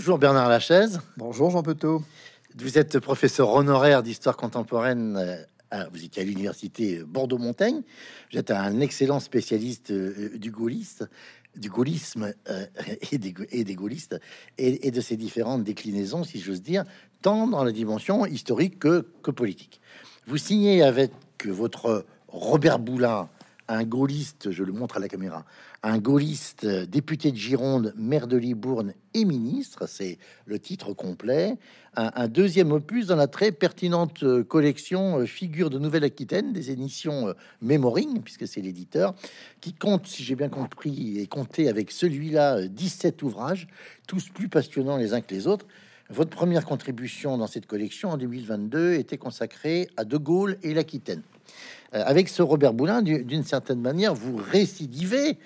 Bonjour Bernard Lachaise. Bonjour Jean Petot. Vous êtes professeur honoraire d'histoire contemporaine. euh, vous étiez à l'université Bordeaux-Montaigne. Vous êtes un excellent spécialiste euh, du gaulliste, du gaullisme euh, et, des, et des gaullistes et, et de ses différentes déclinaisons, si j'ose dire, tant dans la dimension historique que, que politique. Vous signez avec votre Robert Boulin, un gaulliste, je le montre à la caméra, un gaulliste euh, député de Gironde, maire de Libourne et ministre, c'est le titre complet, un, deuxième opus dans la très pertinente euh, collection euh, Figures de Nouvelle-Aquitaine des éditions Memoring, puisque c'est l'éditeur, qui compte, si j'ai bien compris, et compté avec celui-là, euh, 17 ouvrages, tous plus passionnants les uns que les autres. Votre première contribution dans cette collection en 2022 était consacrée à De Gaulle et l'Aquitaine. Euh, avec ce Robert Boulin, du- d'une certaine manière, vous récidivez,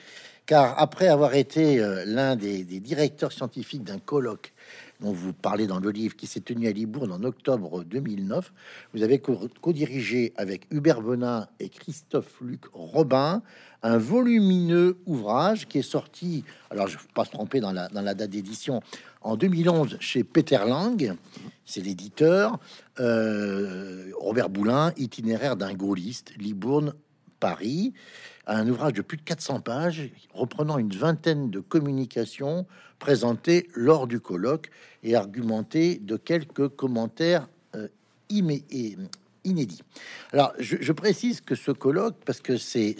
car après avoir été euh, l'un des, directeurs scientifiques d'un colloque dont vous parlez dans le livre qui s'est tenu à Libourne en octobre 2009, vous avez co- co-dirigé avec Hubert Benin et Christophe Luc Robin un volumineux ouvrage qui est sorti, alors je ne pas se tromper dans la date d'édition, en 2011 chez Peter Lang, c'est l'éditeur, euh, Robert Boulin, itinéraire d'un gaulliste, Libourne, Paris, un ouvrage de plus de 400 pages reprenant une vingtaine de communications présentées lors du colloque et argumentées de quelques commentaires euh, et- inédits. Alors, je, précise que ce colloque, parce que c'est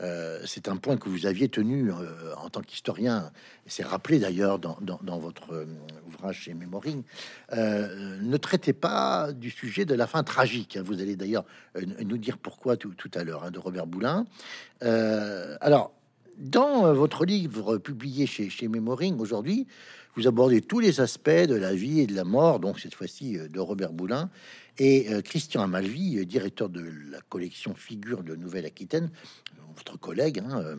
euh, c'est un point que vous aviez tenu euh, en tant qu'historien, c'est rappelé d'ailleurs dans, votre euh, ouvrage chez euh, ne traitez pas du sujet de la fin tragique. hein. Vous allez d'ailleurs nous dire pourquoi tout, à l'heure, hein, de Robert Boulin. Alors, dans euh, votre livre publié chez, chez Memoring aujourd'hui, vous abordez tous les aspects de la vie et de la mort, donc cette fois-ci euh, de Robert Boulin. Et euh, Christian Amalvi, directeur de la collection Figures de Nouvelle-Aquitaine, votre collègue, hein,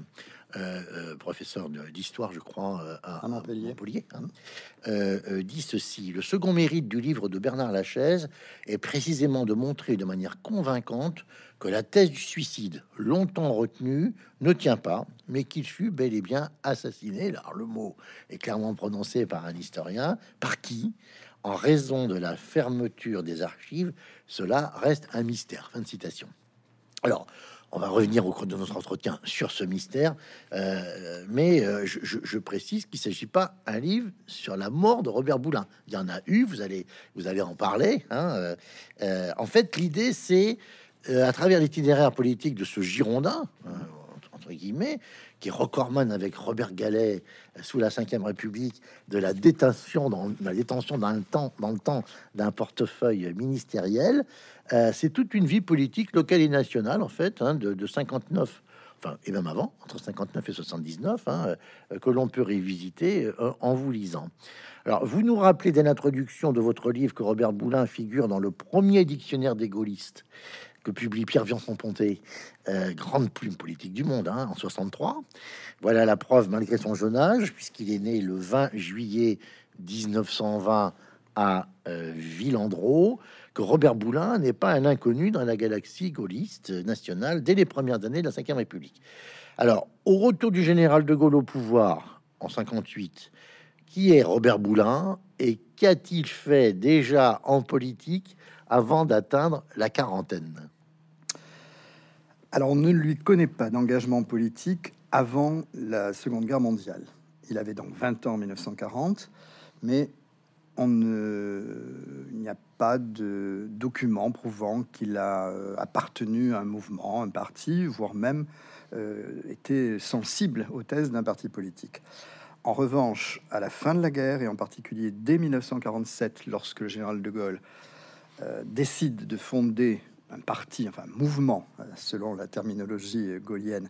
euh, euh, professeur d'histoire, je crois, euh, à, À Montpellier. hein, dit ceci Le second mérite du livre de Bernard Lachaise est précisément de montrer de manière convaincante que la thèse du suicide, longtemps retenue, ne tient pas, mais qu'il fut bel et bien assassiné. Alors, le mot est clairement prononcé par un historien. Par qui? En raison de la fermeture des archives, cela reste un mystère. Fin de citation. Alors, on va revenir au cours de notre entretien sur ce mystère, euh, mais euh, je, précise qu'il ne s'agit pas un livre sur la mort de Robert Boulin. Il y en a eu, vous allez, en parler. hein, euh, en fait, l'idée, c'est, à travers l'itinéraire politique de ce Girondin, entre guillemets, qui recordman avec Robert Gallet euh, sous la Ve République, de la détention dans la détention dans le temps, dans le temps d'un portefeuille ministériel. Euh, c'est toute une vie politique locale et nationale, en fait, hein, de, de 59, enfin, et même avant, entre 59 et 79, hein, euh, que l'on peut révisiter en vous lisant. Alors, vous nous rappelez dès l'introduction de votre livre que Robert Boulin figure dans le premier dictionnaire des gaullistes que publie Pierre Viançon-Ponté, euh, grande plume politique du monde, hein, en 63. Voilà la preuve, malgré son jeune âge, puisqu'il est né le 20 juillet 1920 à euh, Villandreau, que Robert Boulin n'est pas un inconnu dans la galaxie gaulliste nationale dès les premières années de la Ve République. Alors, au retour du général de Gaulle au pouvoir en 58, qui est Robert Boulin et qu'a-t-il fait déjà en politique avant d'atteindre la quarantaine? Alors, on ne lui connaît pas d'engagement politique avant la Seconde Guerre mondiale. Il avait donc 20 ans en 1940, mais on ne... il n'y a pas de document prouvant qu'il a euh, appartenu à un mouvement, un parti, voire même euh, été sensible aux thèses d'un parti politique. En revanche, à la fin de la guerre, et en particulier dès 1947, lorsque le général de Gaulle euh, décide de fonder un parti, enfin un mouvement, euh, selon la terminologie gaulienne,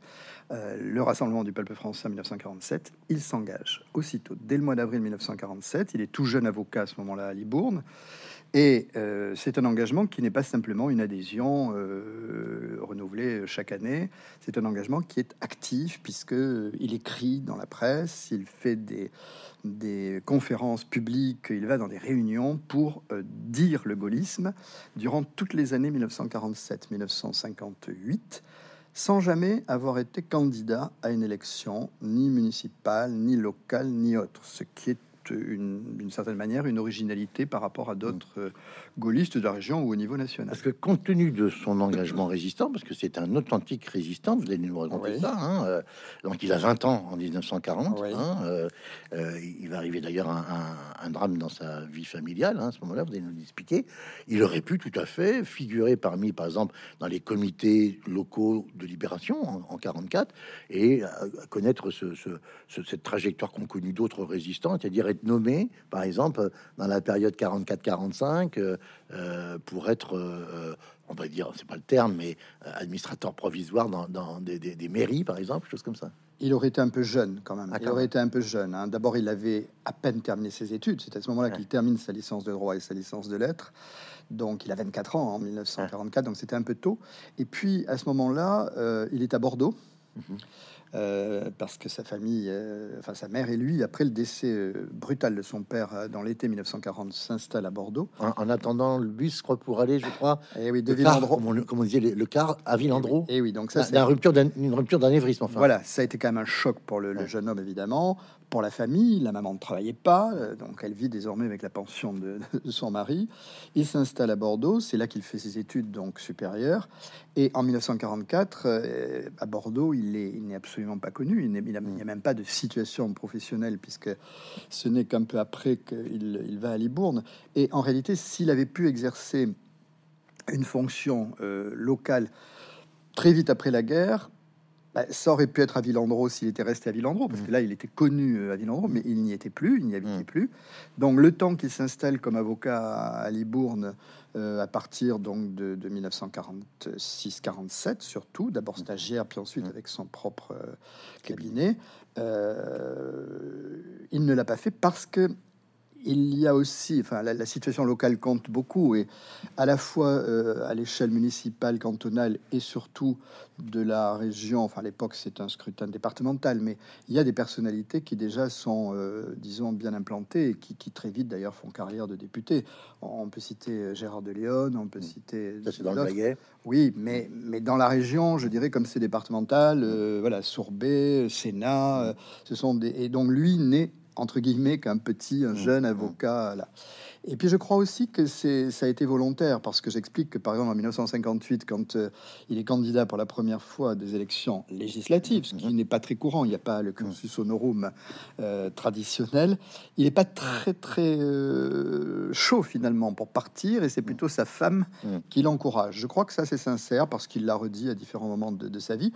euh, le Rassemblement du peuple français en 1947, il s'engage aussitôt, dès le mois d'avril 1947. Il est tout jeune avocat à ce moment-là à Libourne. Et euh, c'est un engagement qui n'est pas simplement une adhésion euh, renouvelée chaque année. C'est un engagement qui est actif puisque il écrit dans la presse, il fait des, des conférences publiques, il va dans des réunions pour euh, dire le gaullisme durant toutes les années 1947-1958, sans jamais avoir été candidat à une élection ni municipale, ni locale, ni autre, ce qui est une, d'une certaine manière une originalité par rapport à d'autres euh, gaullistes de la région ou au niveau national. Parce que compte tenu de son engagement résistant, parce que c'est un authentique résistant, vous allez nous raconter ça, hein, euh, donc il a 20 ans en 1940, hein, euh, euh, il va arriver d'ailleurs un, un, un, drame dans sa vie familiale, hein, à ce moment-là, vous allez nous expliquer, il aurait pu tout à fait figurer parmi, par exemple, dans les comités locaux de libération en, en 44, et connaître ce, ce, ce, cette trajectoire qu'ont connu d'autres résistants, c'est-à-dire être nommé, par exemple, dans la période 44-45, euh, euh, pour être, euh, on va dire, c'est pas le terme, mais administrateur provisoire dans, dans des, des, des, mairies, par exemple, choses comme ça. Il aurait été un peu jeune quand même. Ah, il aurait été un peu jeune. Hein. D'abord, il avait à peine terminé ses études. C'est à ce moment-là ouais. qu'il termine sa licence de droit et sa licence de lettres. Donc, il a 24 ans en 1944, ouais. donc c'était un peu tôt. Et puis, à ce moment-là, euh, il est à Bordeaux. Mm -hmm. Euh, parce que sa famille, euh, enfin sa mère et lui, après le décès euh, brutal de son père dans l'été 1940, s'installe à Bordeaux. En, en, attendant le bus pour aller, je crois, et eh oui, de Villandreau, comme, comme on disait, le, le car à Villandreau. Et, et oui, donc ça, c'est une rupture d'anévrisme. Enfin, voilà, ça a été quand même un choc pour le, jeune homme évidemment, pour la famille. La maman ne travaillait pas, donc elle vit désormais avec la pension de, de son mari. Il s'installe à Bordeaux, c'est là qu'il fait ses études donc supérieures. Et en 1944, à Bordeaux, il n'est il absolument pas connu. Il n'y a, a, même pas de situation professionnelle puisque ce n'est qu'un peu après qu'il il va à Libourne. Et en réalité, s'il avait pu exercer une fonction euh, locale très vite après la guerre, bah, ça aurait pu être à Villandreau s'il était resté à Villandreau, parce que là, il était connu euh, à Villandreau, mais il n'y était plus, il n'y habitait plus. Donc, le temps qu'il s'installe comme avocat à Libourne, à partir donc de, de 1946-47, surtout, d'abord stagiaire, puis ensuite avec son propre euh, cabinet, euh, il ne l'a pas fait parce que il y a aussi, enfin, la, la, situation locale compte beaucoup, et à la fois euh, à l'échelle municipale, cantonale, et surtout de la région. Enfin, à l'époque, c'est un scrutin départemental, mais il y a des personnalités qui déjà sont, euh, disons, bien implantées et qui, qui très vite, d'ailleurs, font carrière de député. On peut citer Gérard de Léon, on peut citer. Ça, c'est dans le. Oui, mais, mais dans la région, je dirais, comme c'est départemental, euh, voilà, Sourbet, Sénat, euh, ce sont des. Et donc, lui, né entre guillemets qu'un petit, un mmh, jeune mmh. avocat là. Et puis je crois aussi que c'est ça a été volontaire parce que j'explique que par exemple en 1958, quand euh, il est candidat pour la première fois à des élections législatives, ce qui mmh. n'est pas très courant, il n'y a pas le cursus honorum euh, traditionnel, il n'est pas très très euh, chaud finalement pour partir et c'est plutôt sa femme qui l'encourage. Je crois que ça c'est sincère parce qu'il l'a redit à différents moments de, de sa vie.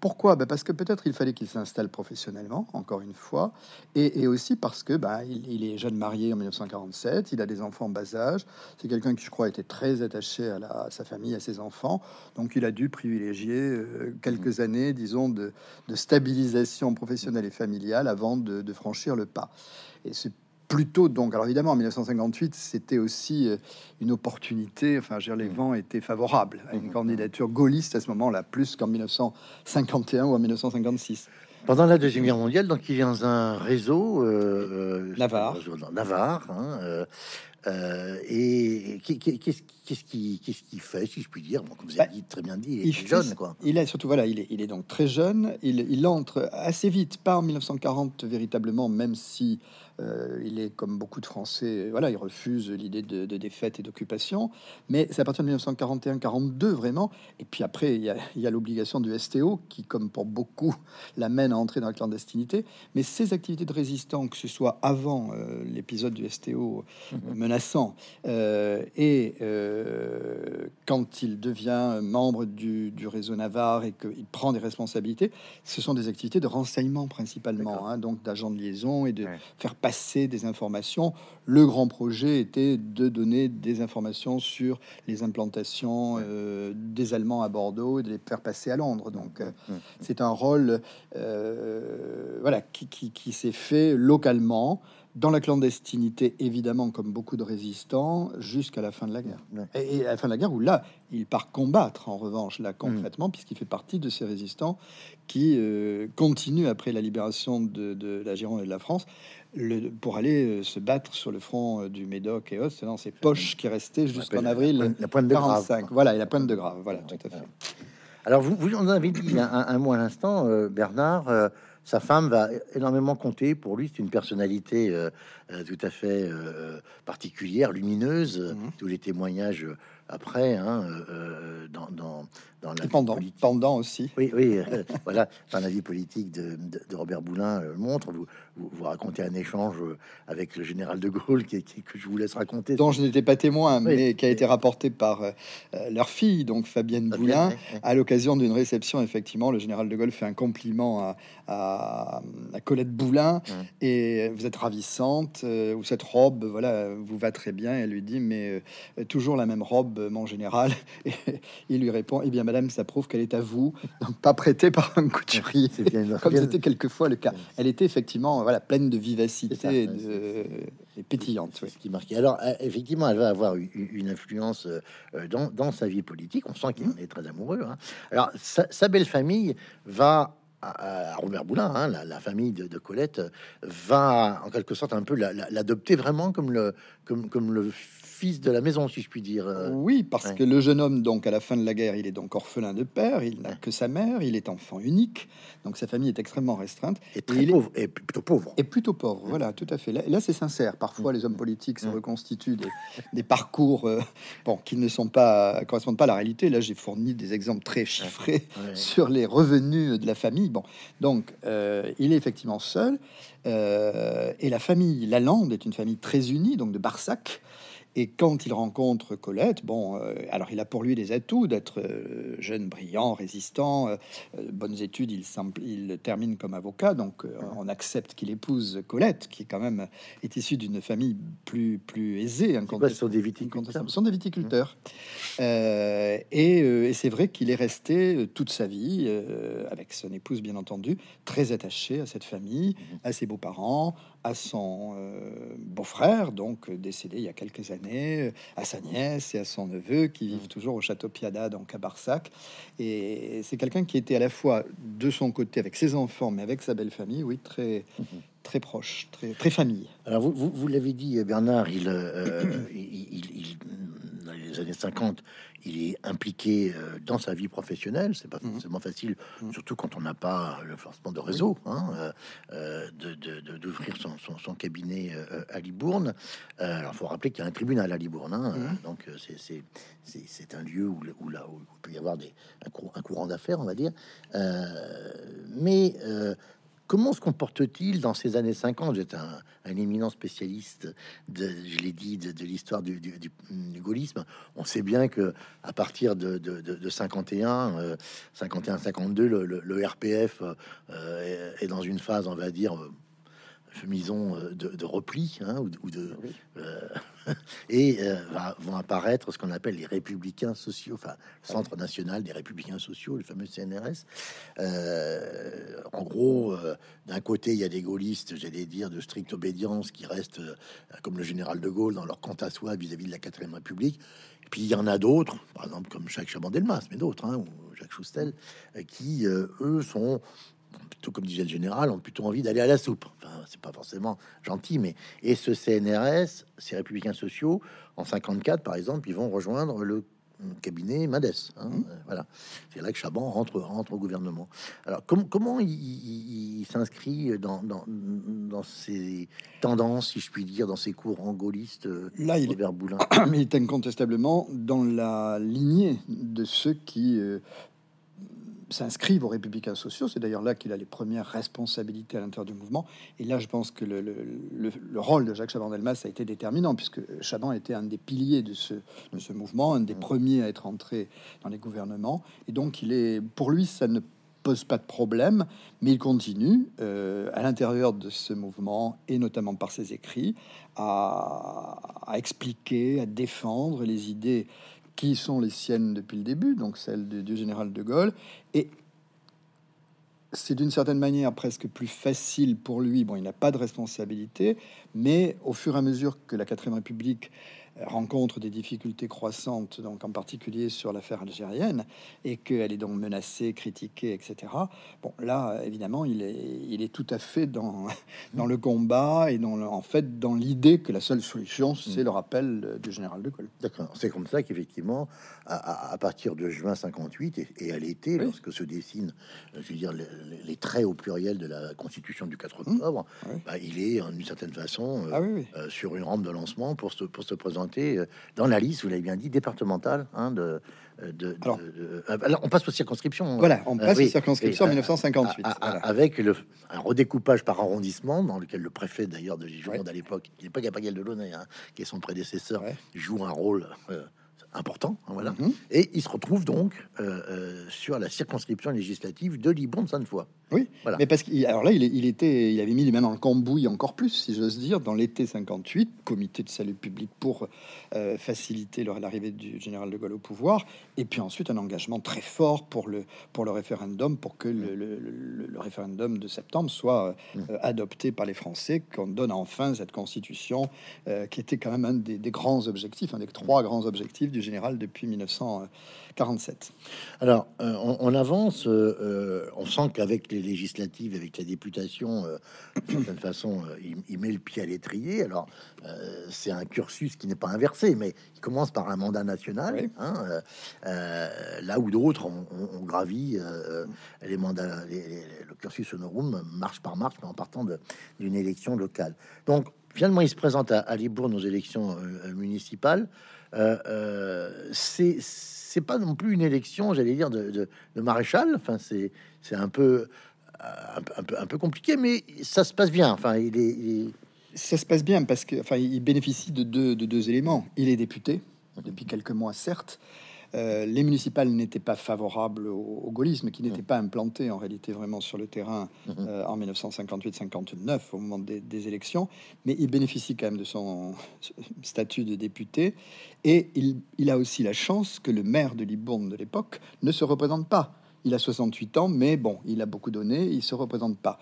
Pourquoi? Ben Parce que peut-être il fallait qu'il s'installe professionnellement, encore une fois, et, et aussi parce que ben, il, il, est jeune marié en 1947, il a des enfants en bas âge, c'est quelqu'un qui, je crois, était très attaché à, la, à, sa famille, à ses enfants, donc il a dû privilégier euh, quelques mmh. années, disons, de, de, stabilisation professionnelle et familiale avant de, de franchir le pas. Et c'est plutôt donc, alors évidemment, en 1958, c'était aussi euh, une opportunité. Enfin, je veux dire, les mmh. vents étaient favorables à une mmh. candidature gaulliste à ce moment-là, plus qu'en 1951 ou en 1956. Pendant la Deuxième Guerre mondiale, donc il y a un réseau euh, Navarre, euh, Navarre, hein, euh, euh, et qu'est-ce qu'est-ce qui qu'est-ce qui fait, si je puis dire, bon, comme vous avez bah, dit, très bien dit, il, il est jeune, quoi. Il est surtout voilà, il est, il est donc très jeune. Il, il entre assez vite, pas en 1940 véritablement, même si euh, il est comme beaucoup de Français, voilà, il refuse l'idée de, de, défaite et d'occupation. Mais c'est à partir de 1941-42 vraiment. Et puis après, il y a, a l'obligation du STO qui, comme pour beaucoup, l'amène à entrer dans la clandestinité. Mais ces activités de résistance, que ce soit avant euh, l'épisode du STO mmh. menaçant euh, et euh, quand il devient membre du, du réseau Navarre et qu'il prend des responsabilités, ce sont des activités de renseignement principalement, hein, donc d'agents de liaison et de ouais. faire passer passer des informations. Le grand projet était de donner des informations sur les implantations euh, des Allemands à Bordeaux et de les faire passer à Londres. Donc, euh, c'est un rôle euh, voilà, qui, qui, qui s'est fait localement dans la clandestinité, évidemment, comme beaucoup de résistants, jusqu'à la fin de la guerre. Ouais. Et, et, à la fin de la guerre, où là, il part combattre, en revanche, là, concrètement, mmh. puisqu'il fait partie de ces résistants qui euh, continuent, après la libération de, de, la Gironde et de la France, le, pour aller euh, se battre sur le front euh, du Médoc et autres. C'est dans ses poches qui restaient jusqu'en avril la pointe de 45. Grave. Voilà, et la pointe de grave. Voilà, tout à fait. Alors, vous, vous en avez dit un, un, mot à l'instant, euh, Bernard. Euh, sa femme va énormément compter pour lui. C'est une personnalité euh, tout à fait particulière, lumineuse. Mhm. Tous les témoignages après, hein, euh, dans, dans, dans la pendant, politique. pendant aussi. Oui, oui, euh, voilà, dans la vie politique de, de- de Robert Boulin euh, montre. Vous, vous, vous racontez un échange euh, avec le général de Gaulle qui, qui- que je vous laisse raconter. dont je n'étais pas témoin, Oui. mais qui a été rapporté par euh, euh, leur fille, donc Fabienne Boulin, à l'occasion d'une réception. Effectivement, le général de Gaulle fait un compliment à, à- à Colette Boulin Mm. et vous êtes ravissante, euh, ou cette robe, voilà, vous va très bien. Elle lui dit, mais euh, toujours la même robe, mon général. Et il lui répond, eh bien, madame, ça prouve qu'elle est à vous, donc pas prêtée par un couturier. Bien, Comme c'était quelquefois le cas. Elle était effectivement voilà, pleine de ça, vivacité et, pétillante. C'est oui. ce qui marquait. Alors, euh, effectivement, elle va avoir une influence euh, euh, dans, dans sa vie politique. On sent qu'il en est très amoureux. hein. Alors, sa, sa belle famille va à, Robert Boulin, hein, la, la famille de, de Colette, va en quelque sorte un peu la- la- l'adopter vraiment comme le, comme, comme le fils de la maison, si je puis dire. Oui, parce ouais. que le jeune homme, donc à la fin de la guerre, il est donc orphelin de père, il n'a Ouais. que sa mère, il est enfant unique, donc sa famille est extrêmement restreinte Et très il est- pauvre, et plutôt pauvre. et plutôt pauvre. Voilà, tout à fait. Là, là, c'est sincère. Parfois, les hommes politiques se Mm. reconstituent des, des parcours euh, bon, qui ne sont pas correspondent pas à la réalité. Là, j'ai fourni des exemples très chiffrés sur les revenus de la famille. Bon, donc euh, il est effectivement seul. euh, et la famille Lalande est une famille très unie, donc de Barsac. Et quand il rencontre Colette, bon, euh, alors il a pour lui des atouts d'être euh, jeune, brillant, résistant, euh, bonnes études. Il, semble- il termine comme avocat, donc on accepte qu'il épouse Colette, qui quand même est issue d'une famille plus plus aisée. Ce sont des viticulteurs Incontestable. Ce sont des viticulteurs. Euh, et et c'est vrai qu'il est resté toute sa vie, avec son épouse bien entendu, très attaché à cette famille, à ses beaux-parents, à son euh, beau-frère, donc euh, décédé il y a quelques années, à sa nièce et à son neveu qui vivent toujours au château Piada, donc à Barsac. Et c'est quelqu'un qui était à la fois de son côté avec ses enfants, mais avec sa belle famille, oui, très très proche, très très famille. Alors, vous, vous, vous l'avez dit, Bernard, il, euh, il, il- il- dans les années 50, il est impliqué euh, dans sa vie professionnelle. C'est pas Mhm. forcément facile, Mhm. surtout quand on n'a pas le forcément de réseau, hein, euh, euh, de- de- de- d'ouvrir son, son- son cabinet à Libourne. Euh, alors, faut rappeler qu'il y a un tribunal à Libourne, hein, euh, donc c'est- un lieu où, là, où il peut y avoir des, un, cour- un courant d'affaires, on va dire. Euh, mais Comment se comporte-t-il dans ces années 50 Vous êtes un, un éminent spécialiste, de, je l'ai dit, de, de l'histoire du, du- du- du gaullisme. On sait bien que à partir de, de, de- de 51, euh, 51-52, le, le- le RPF euh, est, est dans une phase, on va dire, euh, chemisons euh, de, repli, hein, ou, de- ou de, euh, et euh, vont apparaître ce qu'on appelle les républicains sociaux, enfin, Centre national des républicains sociaux, le fameux CNRS. Euh, en gros, euh, d'un côté, il y a des gaullistes, j'allais dire, de stricte obédience qui restent comme le général de Gaulle dans leur compte à soi vis-à-vis de la quatrième République. Et puis il y en a d'autres, par exemple comme Jacques Chaban-Delmas, mais d'autres, hein, ou Jacques Choustel, qui eux sont plutôt comme disait le général, ont plutôt envie d'aller à la soupe. Enfin, c'est pas forcément gentil, mais et ce CNRS, ces républicains sociaux, en 54 par exemple, ils vont rejoindre le cabinet Mendes. hein, euh, voilà, c'est là que Chaban rentre, rentre au gouvernement. Alors, com- comment il, il- il s'inscrit dans, dans, dans ces tendances, si je puis dire, dans ces courants gaullistes euh, Là, il est Robert Boulin mais il est incontestablement dans la lignée de ceux qui euh, s'inscrivent aux républicains sociaux. C'est d'ailleurs là qu'il a les premières responsabilités à l'intérieur du mouvement. Et là, je pense que le, le- le- le rôle de Jacques Chaban-Delmas a été déterminant, puisque Chaban était un des piliers de ce, de ce mouvement, un des premiers à être entré dans les gouvernements. Et donc, il est, pour lui, ça ne pose pas de problème, mais il continue euh, à l'intérieur de ce mouvement, et notamment par ses écrits, à, à expliquer, à défendre les idées qui sont les siennes depuis le début, donc celles du, général de Gaulle. Et c'est d'une certaine manière presque plus facile pour lui. Bon, il n'a pas de responsabilité, mais au fur et à mesure que la quatrième République rencontre des difficultés croissantes, donc en particulier sur l'affaire algérienne, et qu'elle est donc menacée, critiquée, etc. Bon, là, évidemment, il est, il est tout à fait dans, dans le combat et dans le- en fait dans l'idée que la seule solution, c'est le rappel euh, du général de Gaulle. D'accord. C'est comme ça qu'effectivement, à, partir de juin 58 et, et à l'été, Oui. lorsque se dessinent, euh, je veux dire, les, traits au pluriel de la Constitution du 4 Mmh. octobre, Oui. bah, il est en une certaine façon façon Ah oui. euh, sur une rampe de lancement pour se, pour se présenter euh, dans la liste, vous l'avez bien dit, départementale hein, de, de, de- Alors- de- euh, alors, on passe aux circonscriptions. Voilà, on Euh, passe oui, aux circonscriptions en oui, 1958. à- à- voilà. avec le, un redécoupage par arrondissement dans lequel le préfet d'ailleurs de Gironde Ouais. à l'époque, qui n'est pas Gabriel Delaunay, hein, qui est son prédécesseur, Ouais. joue un rôle euh, important. hein, voilà. Mhm. Et il se retrouve donc euh, euh, sur la circonscription législative de Libourne-Sainte-Foy. Oui, Voilà. mais parce qu'il alors là, il, était, il avait mis les mains dans le cambouis encore plus, si j'ose dire, dans l'été 58, comité de salut public pour euh, faciliter l'arrivée du général de Gaulle au pouvoir, et puis ensuite un engagement très fort pour le pour le référendum, pour que le, le- le- le référendum de septembre soit Mm. adopté par les Français, qu'on donne enfin cette constitution qui était quand même un des, des grands objectifs, un des trois grands objectifs du général depuis 1947. Alors, euh, on, on avance, euh, euh, on sent qu'avec les législatives, avec la députation, euh, d'une certaine façon, il, il met le pied à l'étrier. Alors, c'est un cursus qui n'est pas inversé, mais il commence par un mandat national, Oui. hein, là où d'autres ont, euh, les mandats, les- les- le cursus honorum, marche par marche, mais en partant d'une élection locale. Donc, finalement, il se présente à, à Libourne aux élections municipales. Euh, euh, c'est c'est pas non plus une élection, j'allais dire, de, de- de maréchal. Enfin, c'est c'est un peu, euh, un peu un peu un peu compliqué, mais ça se passe bien. Enfin, il est, il est- Ça se passe bien parce que, enfin, il bénéficie de deux, de deux éléments. Il est député depuis quelques mois, certes. Euh, les municipales n'étaient pas favorables au, au gaullisme, qui n'était pas implanté en réalité vraiment sur le terrain Mhm. euh, en 1958-59 au moment des, des élections, mais il bénéficie quand même de son statut de député et il, il a aussi la chance que le maire de Libourne de l'époque ne se représente pas. Il a 68 ans, mais bon, il a beaucoup donné, il se représente pas.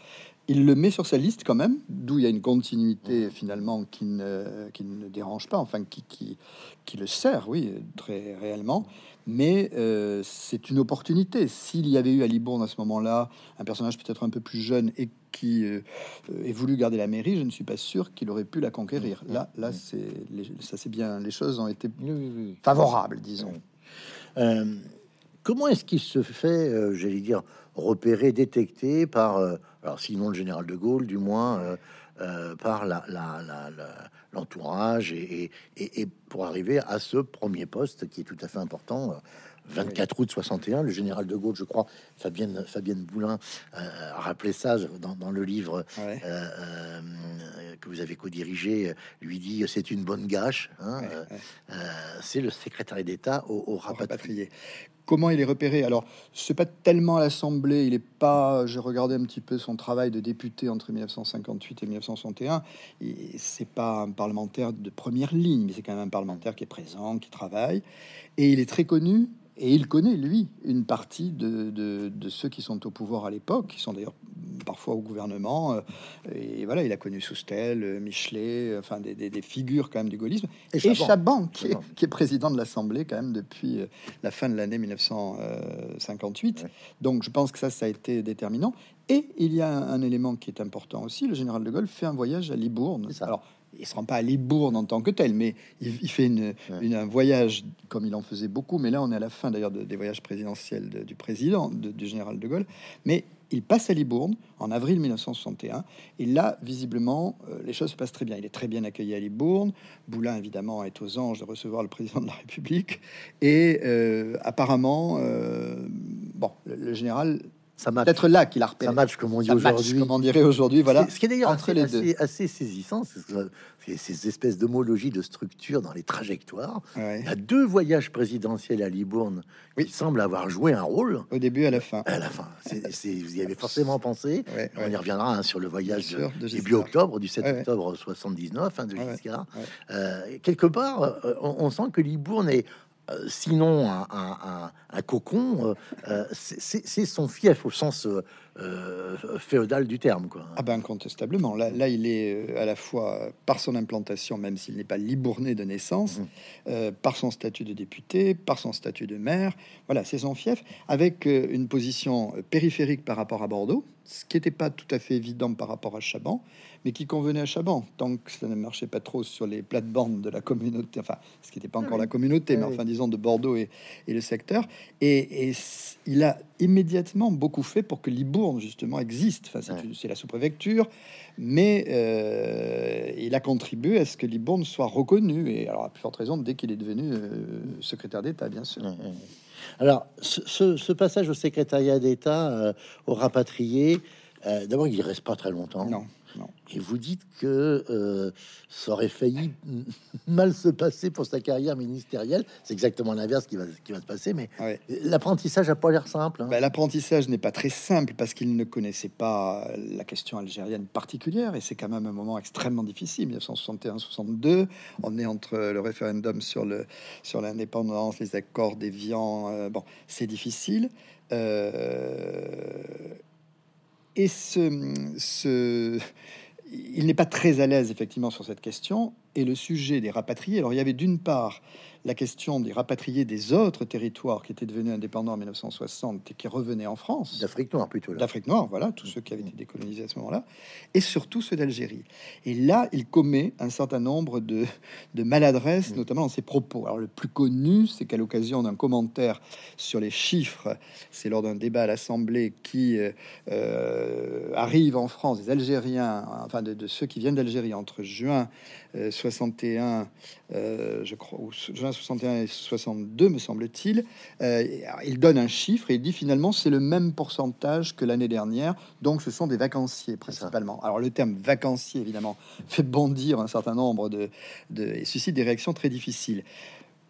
Il le met sur sa liste quand même, d'où il y a une continuité finalement qui ne, qui ne dérange pas, enfin qui, qui, qui le sert, oui, très réellement. Mais euh, c'est une opportunité. S'il y avait eu à Libourne à ce moment-là un personnage peut-être un peu plus jeune et qui euh, ait voulu garder la mairie, je ne suis pas sûr qu'il aurait pu la conquérir. Là, là, c'est les- ça c'est bien. Les choses ont été favorables, disons. Euh, comment est-ce qu'il se fait, euh, j'allais dire, repérer, détecter par, alors sinon le général de Gaulle, du moins, euh, euh, par l'entourage et, et- pour arriver à ce premier poste qui est tout à fait important. euh, 24 août 61, le général de Gaulle, je crois, Fabienne, Fabienne Boulin euh, a rappelé ça dans, dans le livre Ouais. euh, euh, que vous avez co-dirigé, lui dit c'est une bonne gâche. hein, Ouais, euh, ouais. c'est le secrétaire d'État au, au rapatrié. Comment il est repéré? Alors, c'est pas tellement à l'Assemblée. Il est pas. J'ai regardé un petit peu son travail de député entre 1958 et 1961. Et c'est pas un parlementaire de première ligne, mais c'est quand même un parlementaire qui est présent, qui travaille, et il est très connu. Et il connaît, lui, une partie de, de- de ceux qui sont au pouvoir à l'époque, qui sont d'ailleurs parfois au gouvernement. euh, Et voilà, il a connu Soustel, euh, Michelet, euh, enfin des, des- des figures quand même du gaullisme. Et Et Chaban. Chaban, qui est, Chaban. qui est président de l'Assemblée quand même depuis la fin de l'année 1958. Ouais. Donc je pense que ça, ça a été déterminant. Et il y a un, un élément qui est important aussi. Le général de Gaulle fait un voyage à Libourne. Alors, il se rend pas à Libourne en tant que tel, mais il, il fait une, une- un voyage comme il en faisait beaucoup. Mais là, on est à la fin d'ailleurs de- des voyages présidentiels de- du président, de- du général de Gaulle. Mais il passe à Libourne en avril 1961. Et là, visiblement, euh, les choses se passent très bien. Il est très bien accueilli à Libourne. Boulin, évidemment, est aux anges de recevoir le président de la République. Et euh, apparemment, euh, bon, le, le général, Ça match, peut-être là qu'il a repéré. ça match comme on dit aujourd'hui. comme on dirait aujourd'hui, voilà. Ce qui est d'ailleurs assez, assez, assez saisissant, c'est ces espèces d'homologie de structure dans les trajectoires. Ouais. Il y a deux voyages présidentiels à Libourne Oui. qui semblent avoir joué un rôle Au début, à la fin. à la fin. C'est- vous y avez forcément pensé. Ouais, On ouais. y reviendra hein, sur le voyage sûr, de, de début octobre, du 7 Ouais, ouais. octobre 79 hein, de. Giscard. Euh, quelque part, euh, on, on sent que Libourne est, euh, sinon un, un- un- un cocon, euh, euh, c'est- son fief au sens euh, féodal du terme. Quoi. Ah ben incontestablement. Là, là, il est à la fois par son implantation, même s'il n'est pas libournais de naissance, euh, par son statut de député, par son statut de maire. Voilà, c'est son fief, avec une position périphérique par rapport à Bordeaux. ce qui n'était pas tout à fait évident par rapport à Chaban, mais qui convenait à Chaban, tant que ça ne marchait pas trop sur les plates-bandes de la communauté, enfin, ce qui n'était pas encore la communauté, mais enfin, disons, de Bordeaux et, le secteur. Et, il a immédiatement beaucoup fait pour que Libourne, justement, existe. Enfin, c'est la sous-préfecture, mais euh, il a contribué à ce que Libourne soit reconnu. Et alors, à plus forte raison, dès qu'il est devenu euh, secrétaire d'État, bien sûr. Alors, ce, passage au secrétariat d'État, euh, au rapatrié, d'abord, il reste pas très longtemps. Non. Et vous dites que euh, ça aurait failli mal se passer pour sa carrière ministérielle. C'est exactement l'inverse qui va, qui va se passer. Mais l'apprentissage n'a pas l'air simple. Hein. Bah, l'apprentissage n'est pas très simple parce qu'il ne connaissait pas la question algérienne particulière. Et c'est quand même un moment extrêmement difficile. 1961-62, on est entre le référendum sur le sur l'indépendance, les accords d'Évian. Euh, bon, c'est difficile. Euh, ce, ce, il n'est pas très à l'aise effectivement sur cette question. Et le sujet des rapatriés, alors il y avait d'une part la question des rapatriés des autres territoires qui étaient devenus indépendants en 1960 et qui revenaient en France. D'Afrique noire plutôt. D'Afrique noire, voilà, tous ceux qui avaient été décolonisés à ce moment-là. Et surtout ceux d'Algérie. Et là, il commet un certain nombre de, de maladresses, notamment dans ses propos. Alors le plus connu, c'est qu'à l'occasion d'un commentaire sur les chiffres, c'est lors d'un débat à l'Assemblée qui euh, euh, arrive en France, des Algériens, enfin de, ceux qui viennent d'Algérie entre juin 61, euh, je crois, ou juin 61 et 62, me semble-t-il. Euh, il donne un chiffre et il dit finalement c'est le même pourcentage que l'année dernière. Donc ce sont des vacanciers principalement. Alors le terme vacancier évidemment fait bondir un certain nombre de, de et suscite des réactions très difficiles.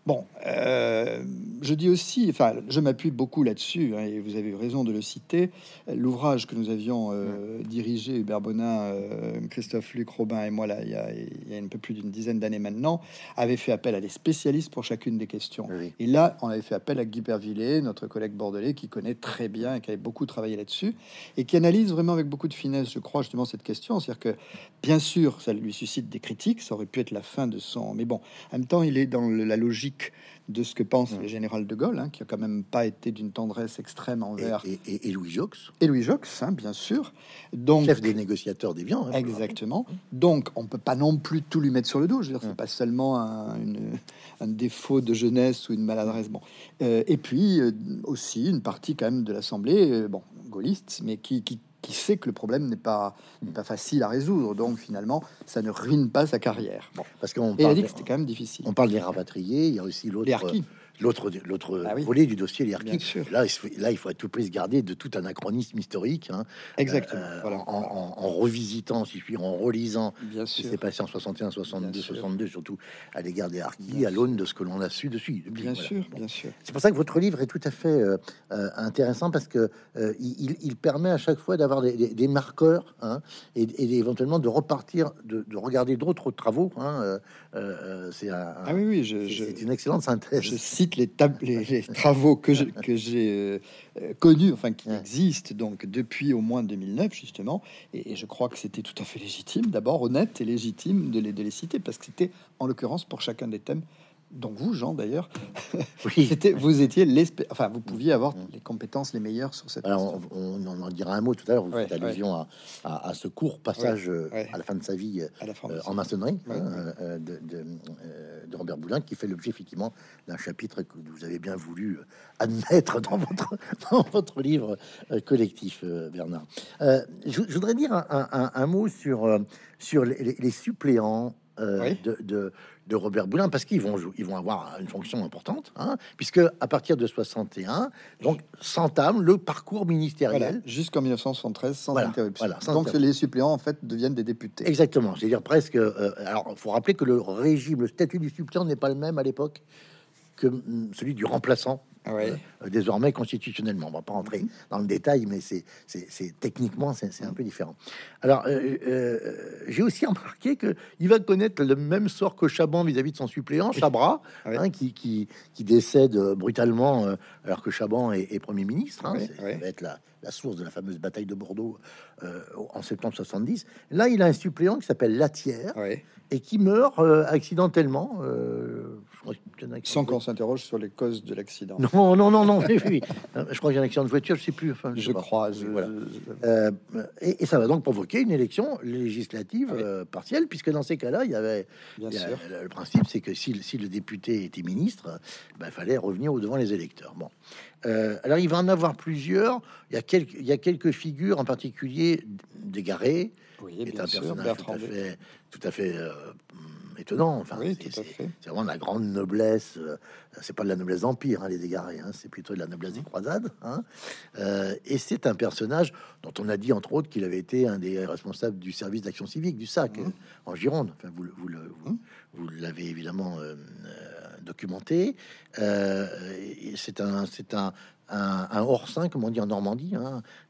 Bon, euh, je dis aussi, enfin, je m'appuie beaucoup là-dessus, hein, et vous avez raison de le citer. L'ouvrage que nous avions euh, dirigé, Hubert Bonin, euh, Christophe Luc, Robin et moi, là, il y a, il y a un peu plus d'une dizaine d'années maintenant, avait fait appel à des spécialistes pour chacune des questions. Et là, on avait fait appel à Guy Pervillet, notre collègue bordelais, qui connaît très bien et qui avait beaucoup travaillé là-dessus, et qui analyse vraiment avec beaucoup de finesse, je crois, justement, cette question. C'est-à-dire que, bien sûr, ça lui suscite des critiques, ça aurait pu être la fin de son... Mais bon, en même temps, il est dans la logique de ce que pense mm. le général de Gaulle, hein, qui a quand même pas été d'une tendresse extrême envers et, Louis Jox. Et Louis Jox, hein, bien sûr. Donc chef des négociateurs des biens. Hein, exactement. Donc on peut pas non plus tout lui mettre sur le dos. Je veux dire, c'est mm. pas seulement un, défaut de jeunesse ou une maladresse. Bon. Euh, et puis euh, aussi une partie quand même de l'Assemblée, euh, bon, gaulliste, mais qui, qui qui sait que le problème n'est pas, pas facile à résoudre. Donc finalement, ça ne ruine pas sa carrière. Bon. Parce qu'on a dit que c'était quand même difficile. On parle des rapatriés, il y a aussi l'autre l'autre l'autre ah volet du dossier les Là, là, il faut être tout pris garder de tout anachronisme historique. Hein, Exactement. Euh, en, revisitant, si je puis, en relisant ce qui s'est passé en 61, 62, 62, surtout à l'égard des harkis, à l'aune de ce que l'on a su dessus. bien sûr, bien sûr. C'est pour ça que votre livre est tout à fait euh, euh, intéressant parce que il, permet à chaque fois d'avoir des, marqueurs hein, et, éventuellement de repartir, de, regarder d'autres travaux. Hein, c'est ah oui, oui, c'est une excellente synthèse. Je cite les, les, travaux que j'ai euh, euh, connus, enfin qui existent donc depuis au moins 2009 justement, et, je crois que c'était tout à fait légitime, d'abord honnête et légitime de les, de les citer, parce que c'était en l'occurrence pour chacun des thèmes donc vous, Jean, d'ailleurs, oui. vous étiez enfin, vous pouviez avoir mm. les compétences les meilleures sur cette. Alors, on, en dira un mot tout à l'heure. Vous faites allusion à, ce court passage euh, à la fin de sa vie euh, en maçonnerie hein, euh, de, de, Robert Boulin, qui fait l'objet effectivement d'un chapitre que vous avez bien voulu admettre dans votre dans votre livre collectif, Bernard. Je, voudrais dire un, mot sur sur les, suppléants de de Robert Boulin parce qu'ils vont ils vont avoir une fonction importante, hein, puisque à partir de 61, donc s'entame le parcours ministériel jusqu'en 1973 sans interruption. donc les suppléants en fait deviennent des députés. Exactement, c'est-à-dire presque. Euh, alors, il faut rappeler que le régime, le statut du suppléant n'est pas le même à l'époque que mm, celui du remplaçant. Ah euh, désormais constitutionnellement. On va pas rentrer mhm. dans le détail, mais c'est techniquement c'est un peu différent. Alors, euh, euh, j'ai aussi remarqué que il va connaître le même sort que Chaban vis-à-vis de son suppléant, Chabra, ah hein, qui, qui, qui, décède brutalement alors que Chaban est, premier ministre. Hein, ça va être la, la, source de la fameuse bataille de Bordeaux en septembre 70. Là, il a un suppléant qui s'appelle Latière et qui meurt accidentellement Sans qu'on s'interroge sur les causes de l'accident. Non, non, non, non. oui, euh, Je crois qu'il y a un accident de voiture, je sais plus. Enfin, je, crois. voilà. Euh, et, ça va donc provoquer une élection législative partielle, puisque dans ces cas-là, il y avait Bien sûr. le principe, c'est que si, si, le député était ministre, ben, il fallait revenir au devant les électeurs. Bon. alors il va en avoir plusieurs. Il y a quelques, il y a quelques figures, en particulier d'égaré, oui, qui est un personnage tout à fait, tout à fait étonnant. Enfin, c'est vraiment la grande noblesse. Euh, c'est pas de la noblesse d'empire, hein, les égarés. Hein, c'est plutôt de la noblesse des croisades. Hein. Euh, et c'est un personnage dont on a dit entre autres qu'il avait été un des responsables du service d'action civique du SAC mmh. en Gironde. Enfin, vous, vous, mmh. vous, l'avez évidemment euh, documenté. c'est un, c'est un, un, hors saint, comme on dit en Normandie,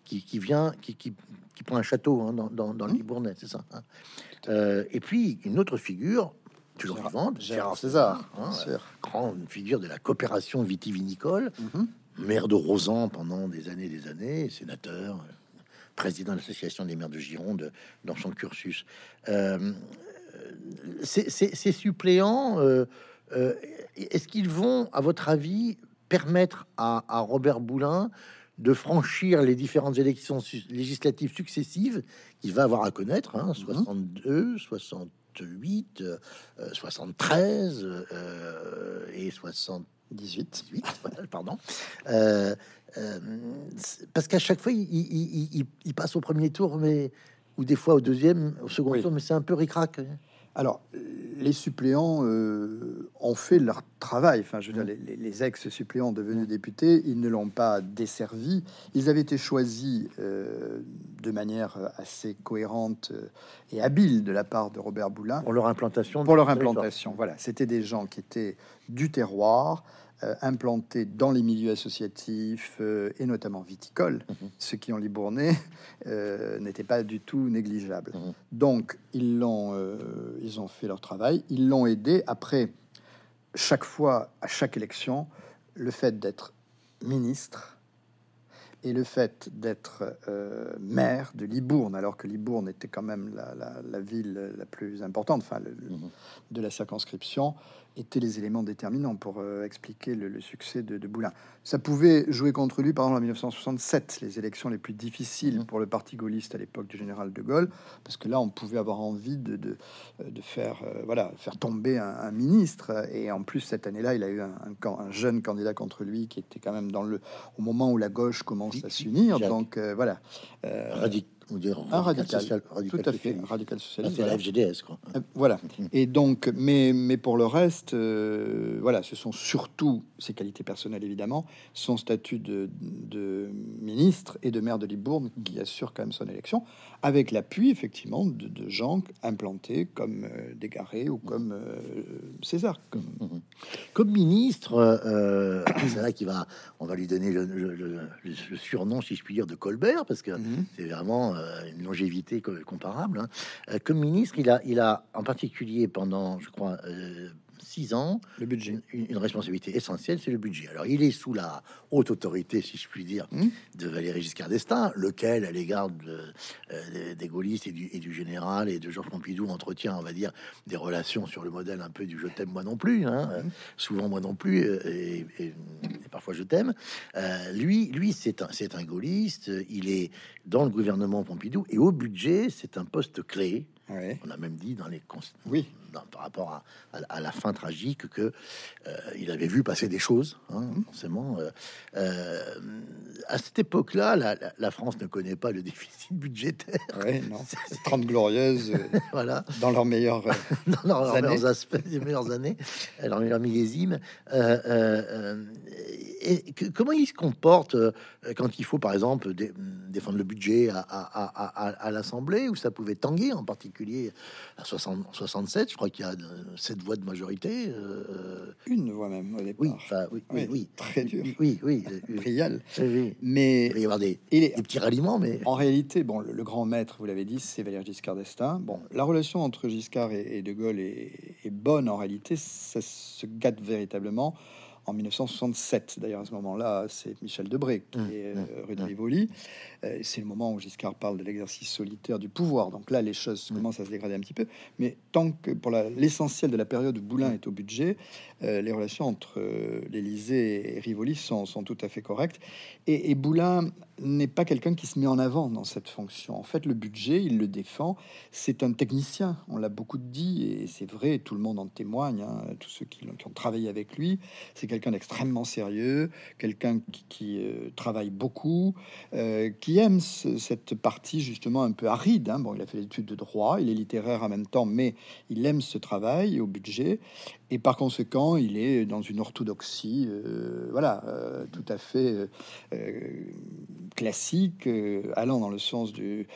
qui, qui, vient, qui, qui, qui, prend un château dans, dans, dans le mmh. Libournais, c'est ça. et puis une autre figure toujours vivante, Gérard César, hein, grande figure de la coopération vitivinicole, mhm. maire de Rosan pendant des années et des années, sénateur, président de l'association des maires de Gironde dans son cursus. Euh, ces, suppléants, euh, euh, est-ce qu'ils vont, à votre avis, permettre à, Robert Boulin de franchir les différentes élections législatives successives qu'il va avoir à connaître, hein, 62, 60 8, 73 et 78, pardon. Euh, euh, parce qu'à chaque fois, il, passe au premier tour, mais ou des fois au deuxième, au second tour, mais c'est un peu ricrac. Alors, les suppléants euh, ont fait leur travail. Enfin, je veux dire, les, ex-suppléants devenus députés, ils ne l'ont pas desservi. Ils avaient été choisis euh, de manière assez cohérente euh, et habile de la part de Robert Boulin. Pour leur implantation. Pour leur implantation, voilà. C'était des gens qui étaient du terroir, implantés dans les milieux associatifs euh, et notamment viticoles, mhm. ceux qui ont libourné, euh, n'étaient pas du tout négligeables. Mhm. Donc, ils, l'ont, ils ont fait leur travail, ils l'ont aidé. Après, chaque fois, à chaque élection, le fait d'être ministre et le fait d'être maire de Libourne, alors que Libourne était quand même la, ville la plus importante, enfin, mhm. de la circonscription, étaient les éléments déterminants pour euh, expliquer le, succès de, de, Boulin. Ça pouvait jouer contre lui, par exemple, en 1967, les élections les plus difficiles mmh. pour le parti gaulliste à l'époque du général de Gaulle, parce que là, on pouvait avoir envie de, de, de faire, euh, voilà, faire tomber un, ministre. Et en plus, cette année-là, il a eu un, un, jeune candidat contre lui qui était quand même dans le, au moment où la gauche commence à s'unir. Donc, euh, voilà. Un radical, tout à fait, radical socialiste. C'est la FGDS, quoi. voilà. Mmh. Et donc, mais, mais pour le reste, euh, voilà, ce sont surtout ses qualités personnelles, évidemment, son statut de, ministre et de maire de Libourne qui assure quand même son élection, avec l'appui, effectivement, de, gens implantés comme euh, Desgarrés ou comme euh, César. Comme, comme ministre, c'est là qu'il va, on va lui donner le, surnom, si je puis dire, de Colbert, parce que mhm. c'est vraiment une longévité comparable. Hein. Comme ministre, il a, il a en particulier pendant, je crois, six ans, le budget. Une, responsabilité essentielle, c'est le budget. Alors, il est sous la haute autorité, si je puis dire, hmm. de Valéry Giscard d'Estaing, lequel, à l'égard euh, des gaullistes et du, général et de Georges Pompidou, entretient, on va dire, des relations sur le modèle un peu du je t'aime moi non plus, hein, hmm. souvent moi non plus, euh, et, parfois je t'aime. Euh, lui, lui c'est un, c'est un gaulliste, il est dans le gouvernement Pompidou, et au budget, c'est un poste clé. On a même dit dans les oui par rapport à, la fin tragique que euh, il avait vu passer des choses, hein, forcément. Euh, euh, à cette époque-là, la, France ne connaît pas le déficit budgétaire. Oui, non, 30 glorieuses, voilà, dans leurs meilleurs, dans leurs meilleurs aspects, les meilleures années, leurs meilleurs millésimes. et comment il se comporte quand il faut, par exemple, défendre le budget à, à l'Assemblée, où ça pouvait tanguer, en particulier à 60, 67, je crois qu'il y a cette voix de majorité. Euh, Une voix même au départ. Oui, oui, oui, très dur. Oui, oui, Brial. Mais il va y avoir des, des petits ralliements, mais en réalité, bon, le, grand maître, vous l'avez dit, c'est Valéry Giscard d'Estaing. Bon, la relation entre Giscard et, De Gaulle est, est, bonne en réalité, ça se gâte véritablement en 1967. D'ailleurs, à ce moment-là, c'est Michel Debré qui Mmh, est mmh, euh, rue de mmh. Rivoli. Euh, c'est le moment où Giscard parle de l'exercice solitaire du pouvoir. Donc là, les choses Mmh. commencent à se dégrader un petit peu. Mais tant que pour l'essentiel de la période où Boulin est au budget, euh, les relations entre euh, l'Élysée et Rivoli sont, sont tout à fait correctes. Et, et Boulin n'est pas quelqu'un qui se met en avant dans cette fonction. En fait, le budget, il le défend. C'est un technicien. On l'a beaucoup dit et c'est vrai. Tout le monde en témoigne. hein, tous ceux qui, ont travaillé avec lui, c'est quelqu'un d'extrêmement sérieux, quelqu'un qui, euh, travaille beaucoup, euh, qui aime ce- cette partie justement un peu aride. hein. Bon, il a fait l'étude de droit, il est littéraire en même temps, mais il aime ce travail au budget et par conséquent, il est dans une orthodoxie, euh, voilà, euh, tout à fait euh, classique, allant dans le sens du,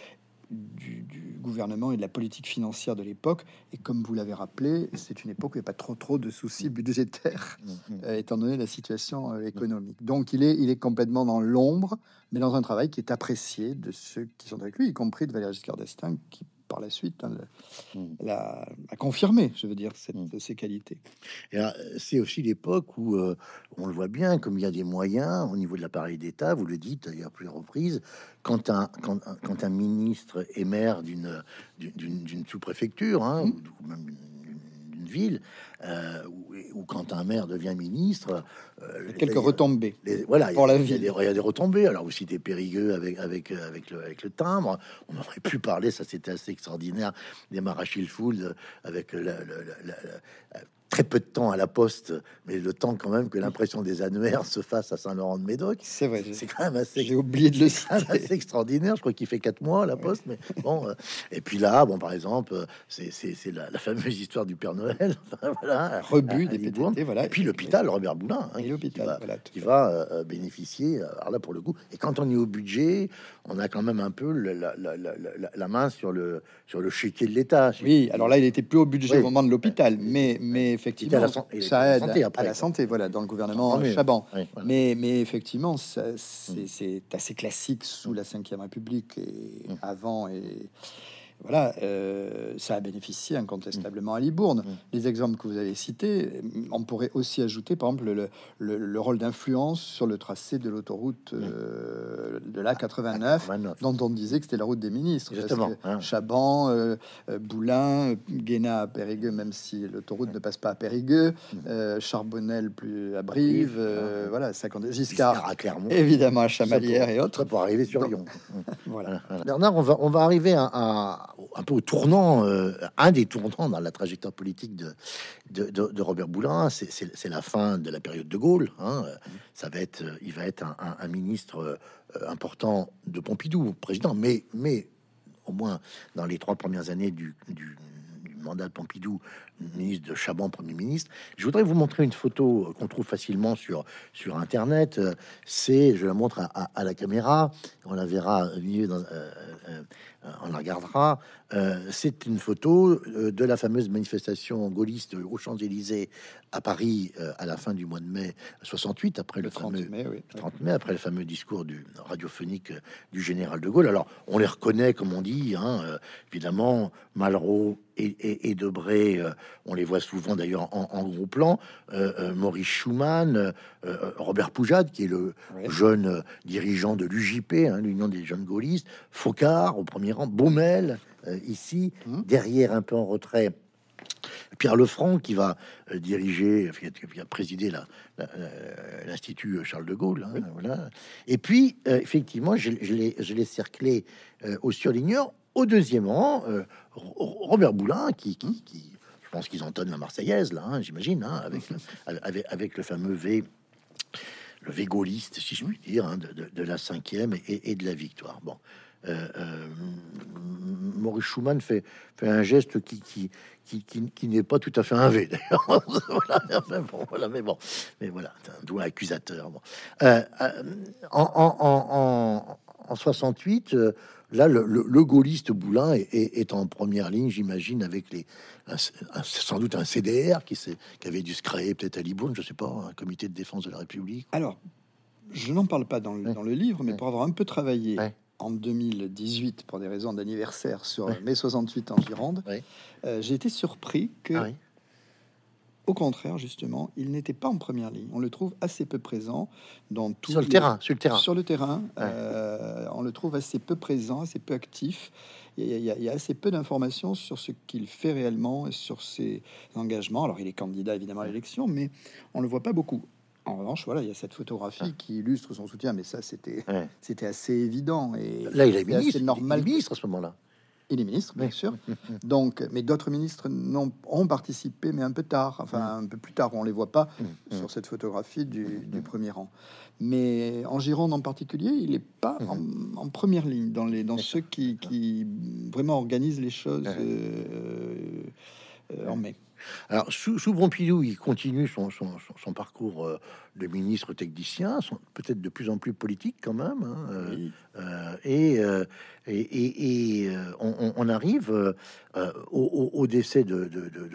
du, du gouvernement et de la politique financière de l'époque. Et comme vous l'avez rappelé, c'est une époque où il n'y a pas trop trop de soucis budgétaires, Mmh, mmh. euh, étant donné la situation économique. Donc il est, il est complètement dans l'ombre, mais dans un travail qui est apprécié de ceux qui sont avec lui, y compris de Valéry Giscard d'Estaing, qui par la suite hein, Mm. l'a a confirmé, je veux dire, cette- Mm. ces qualités. Et là, c'est aussi l'époque où euh, on le voit bien, comme il y a des moyens au niveau de l'appareil d'État, vous le dites à plusieurs reprises, quand un, quand, quand un ministre est maire d'une sous-préfecture, hein, Mm. ou même d'une- ville, euh, ou, ou quand un maire devient ministre, euh, les- Quelques retombées. les- voilà, il y, pour a, la il y a ville. des, il y a des retombées. Alors aussi des périgueux avec avec euh, avec le, avec le timbre. On aurait pu parler, ça c'était assez extraordinaire, des Marachil avec le- le- le- le- très peu de temps à la poste, mais le temps quand même que l'impression des annuaires se fasse à Saint-Laurent-de-Médoc. C'est vrai, C'est quand même assez j'ai oublié de le c'est extraordinaire. Je crois qu'il fait quatre mois à la poste, mais bon. euh, et puis là, bon, par exemple, c'est la, la fameuse histoire du Père Noël. Voilà, Rebut des. PTT, voilà. Et puis l'hôpital Robert Boulin, hein, Et qui- l'hôpital, qui va, voilà, tout qui à va euh, euh, bénéficier. Alors là, pour le coup, et quand on est au budget, on a quand même un peu la, la- la- la- la main sur le sur le chéquier de l'État. Oui, alors là, il était plus au budget Oui. au moment de l'hôpital, mais, mais effectivement, la san- il était à ça aide santé après, à la santé, voilà, dans le gouvernement mieux. Chaban. Oui, voilà. Mais, mais effectivement, Mm. c'est c'est assez classique sous la Ve République et Mm. avant. Et voilà, euh, ça a bénéficié incontestablement à Libourne. Mm. Les exemples que vous avez cités, on pourrait aussi ajouter, par exemple, le, le- le rôle d'influence sur le tracé de l'autoroute euh, de la 89 29. dont on disait que c'était la route des ministres. parce Justement, que hein. Chaban, euh, euh, Boulin, Guéna à Périgueux, même si l'autoroute ne passe pas à Périgueux, euh, Charbonnel plus à Brive, euh, voilà, ça compte. Giscard Giscard, à Clermont. évidemment à Chamalières pour- et autres. pour arriver sur Donc- Lyon. Voilà. Voilà. Bernard, on va, on va arriver à, à- un peu au tournant, euh, un des tournants dans la trajectoire politique de, de, Robert Boulin. C'est- la fin de la période de Gaulle. hein. Ça va être, euh, il va être un, ministre euh, important de Pompidou, président, mais, mais au moins dans les trois premières années du, mandat de Pompidou, ministre de Chaban, premier ministre. Je voudrais vous montrer une photo qu'on trouve facilement sur, sur Internet. C'est, je la montre à, la caméra, on la verra mieux, dans, on la regardera. Euh, C'est une photo euh, de la fameuse manifestation gaulliste aux Champs-Élysées à Paris euh, à la fin du mois de mai 68, après le, Le 30 fameux mai, oui. 30 mai, après le fameux discours du radiophonique euh, du général de Gaulle. Alors, on les reconnaît, comme on dit, hein, euh, évidemment, Malraux et, et, et Debré, euh, on les voit souvent d'ailleurs en, en gros plan, euh, euh, Maurice Schumann, euh, euh, Robert Poujade, qui est le jeune euh, dirigeant de l'UJP, hein, l'Union des jeunes gaullistes, Focard au premier Baumel, euh, ici, Mhm. derrière un peu en retrait. Pierre Lefranc qui va euh, diriger, qui a, présidé l'Institut Charles de Gaulle. hein, voilà. Et puis, euh, effectivement, je, je l'ai cerclé euh, au surligneur. Au deuxième rang, Ro- Robert Boulin, qui, qui, qui- je pense qu'ils entonnent la Marseillaise, là, hein, j'imagine, hein, avec, avec, avec le fameux V, le V gaulliste, si je puis dire, hein, de, de- de la cinquième et, et de la victoire. Bon. Euh, euh, Maurice Schumann fait, fait un geste qui, qui, qui, qui- qui n'est pas tout à fait un V d'ailleurs. voilà, mais bon, voilà, mais bon, mais voilà, c'est un doigt accusateur. Bon. Euh, euh, en, en, en, en, en 68, euh, là, le, le, le gaulliste Boulin est, est- est en première ligne, j'imagine, avec les un- un- sans doute un CDR qui, avait dû se créer peut-être à Libourne, je sais pas, un comité de défense de la République. Alors, je n'en parle pas dans le, Ouais. dans le livre, mais Ouais. pour avoir un peu travaillé Ouais. En 2018 pour des raisons d'anniversaire sur Ouais. mai 68 en Gironde, Ouais. euh, j'ai été surpris que Ah oui. au contraire, justement, il n'était pas en première ligne. On le trouve assez peu présent dans tout sur le terrain. Sur le terrain. Sur le terrain, euh, on le trouve assez peu présent, assez peu actif. Il y a, il y a assez peu d'informations sur ce qu'il fait réellement et sur ses engagements. Alors, il est candidat évidemment à l'élection, mais on le voit pas beaucoup. En revanche, voilà, il y a cette photographie qui illustre son soutien, mais ça, c'était, c'était assez évident. Et là, il est ministre, normal. Il est ministre à ce moment-là. Il est ministre, bien sûr. Donc, mais d'autres ministres n'ont ont participé, mais un peu tard, enfin mm. un peu plus tard. On les voit pas mm. Mm. sur cette photographie du, premier rang. Mais en Gironde en particulier, il n'est pas en, première ligne dans les dans ceux qui, qui, vraiment organisent les choses euh, euh, en mai. Alors, sous, sous, Pompidou, il continue son, son, parcours euh, de ministre technicien, peut-être de plus en plus politique quand même. Hein, euh, euh, et, et, et, on, arrive au, décès de,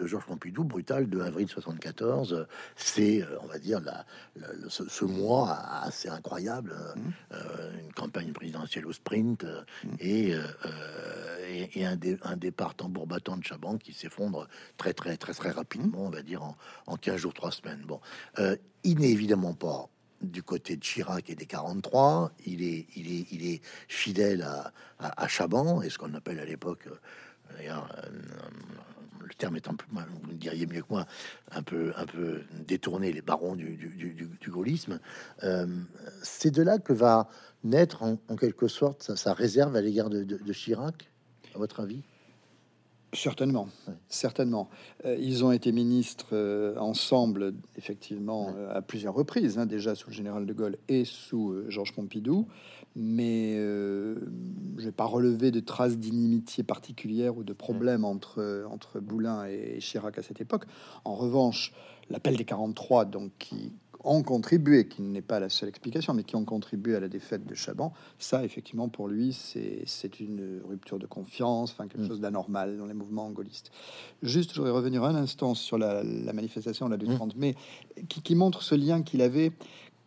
Georges Pompidou, brutal, de avril 74. C'est, on va dire, la, ce, mois assez incroyable. Mmh. une campagne présidentielle au sprint mmh. et, et, un, un, départ tambour battant de Chaban qui s'effondre très, très, très, très rapidement, on va dire en, en 15 jours, 3 semaines. Bon, euh, il n'est évidemment pas du côté de Chirac et des 43. Il est, il est, il est fidèle à, à, Chaban et ce qu'on appelle à l'époque, euh, d'ailleurs, euh, le terme est un peu, vous me diriez mieux que moi, un peu, un peu détourné, les barons du, du, gaullisme. c'est de là que va naître en, quelque sorte sa, réserve à l'égard de Chirac, à votre avis? Certainement, certainement. Euh, ils ont été ministres euh, ensemble, effectivement, euh, à plusieurs reprises, hein, déjà sous le général de Gaulle et sous Georges Pompidou. Mais je n'ai pas relevé de traces d'inimitié particulière ou de problème entre, entre Boulin et Chirac à cette époque. En revanche, l'appel des 43, donc qui ont contribué, qui n'est pas la seule explication, mais qui ont contribué à la défaite de Chaban, ça, effectivement, pour lui, c'est une rupture de confiance, enfin quelque mm. chose d'anormal dans les mouvements gaullistes. Juste, je voudrais revenir un instant sur la, manifestation là, du 30 mm. mai, qui, qui montre ce lien qu'il avait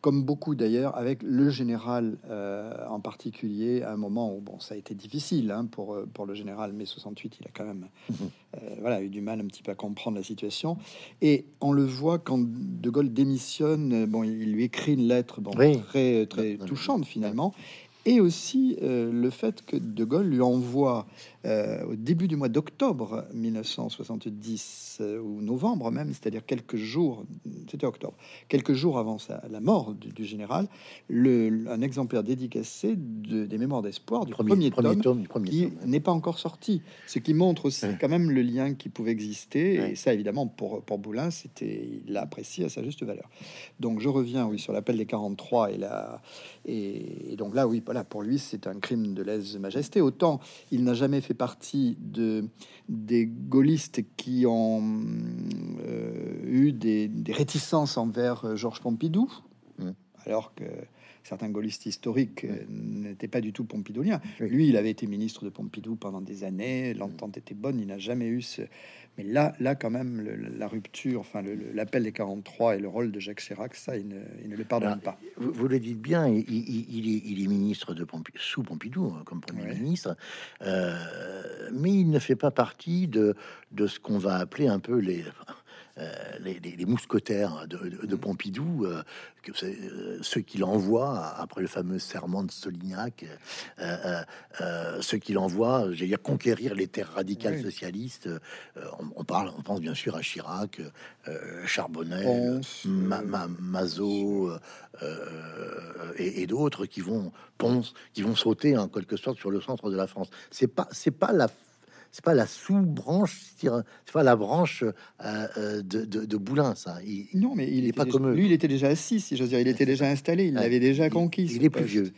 comme beaucoup d'ailleurs, avec le général euh, en particulier, à un moment où bon, ça a été difficile hein, pour, euh, pour le général, mai 68, il a quand même mhm. euh, voilà, eu du mal un petit peu à comprendre la situation. Et on le voit quand De Gaulle démissionne, bon, il lui écrit une lettre bon, très, très touchante finalement, et aussi le fait que De Gaulle lui envoie euh, au début du mois d'octobre 1970 euh, ou novembre même, c'est-à-dire quelques jours, c'était octobre, quelques jours avant la mort du, général, le, un exemplaire dédicacé de, des Mémoires d'espoir du premier, tome, qui n'est pas encore sorti, ce qui montre aussi quand même le lien qui pouvait exister. Et ça, évidemment, pour, pour Boulin, c'était il l'a apprécié à sa juste valeur. Donc je reviens, oui, sur l'appel des 43 et la et, et donc là, oui, voilà, pour lui, c'est un crime de lèse-majesté. Autant il n'a jamais fait partie de, des gaullistes qui ont euh, eu des, réticences envers euh, Georges Pompidou, mmh. alors que certains gaullistes historiques euh, n'étaient pas du tout pompidouliens. Lui, il avait été ministre de Pompidou pendant des années, l'entente était bonne, il n'a jamais eu ce, mais là, là quand même, la rupture, enfin l'appel des 43 et le rôle de Jacques Chirac, ça, il ne, le pardonne pas. Vous, le dites bien, il, est, ministre de sous Pompidou hein, comme premier ministre, euh, mais il ne fait pas partie de, de ce qu'on va appeler un peu les euh, les, mousquetaires de, Pompidou, euh, que euh, ceux qu'il envoie après le fameux serment de Solignac, ceux qu'il envoie, j'allais dire conquérir les terres radicales socialistes. On, parle, on pense bien sûr à Chirac, Charbonnet, Mazot et, d'autres qui vont Ponce, qui vont sauter en quelque sorte sur le centre de la France. C'est pas, c'est pas la c'est pas la sous-branche, c'est pas la branche euh, euh, de, de, Boulin, ça. Il, non, mais il, est pas comme lui. Il était déjà assis, si j'ose dire. Il était déjà installé. Il l'avait déjà conquis. Il, est plus vieux.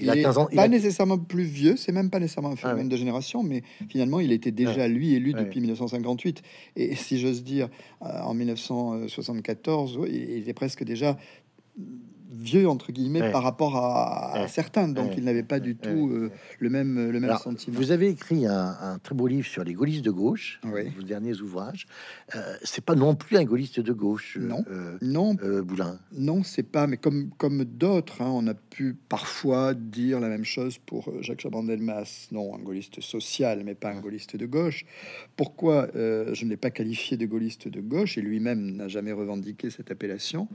Il, a 15 ans. Pas nécessairement plus vieux. C'est même pas nécessairement un ah phénomène de génération, mais finalement, il était déjà ah. lui élu depuis 1958. Et si j'ose dire, euh, en 1974, il était presque déjà vieux entre guillemets Ouais. par rapport à, à Ouais. certains, donc Ouais. il n'avait pas du tout euh, le même le même Alors, sentiment. vous avez écrit un, un très beau livre sur les gaullistes de gauche, Oui. vos derniers ouvrages. Euh, c'est pas non plus un gaulliste de gauche, euh, Non. euh, Non, euh, Boulin. Non, c'est pas, mais comme, comme d'autres, hein, on a pu parfois dire la même chose pour euh, Jacques Chaban-Delmas. Non, un gaulliste social, mais pas un gaulliste de gauche. Pourquoi euh, je ne l'ai pas qualifié de gaulliste de gauche et lui-même n'a jamais revendiqué cette appellation?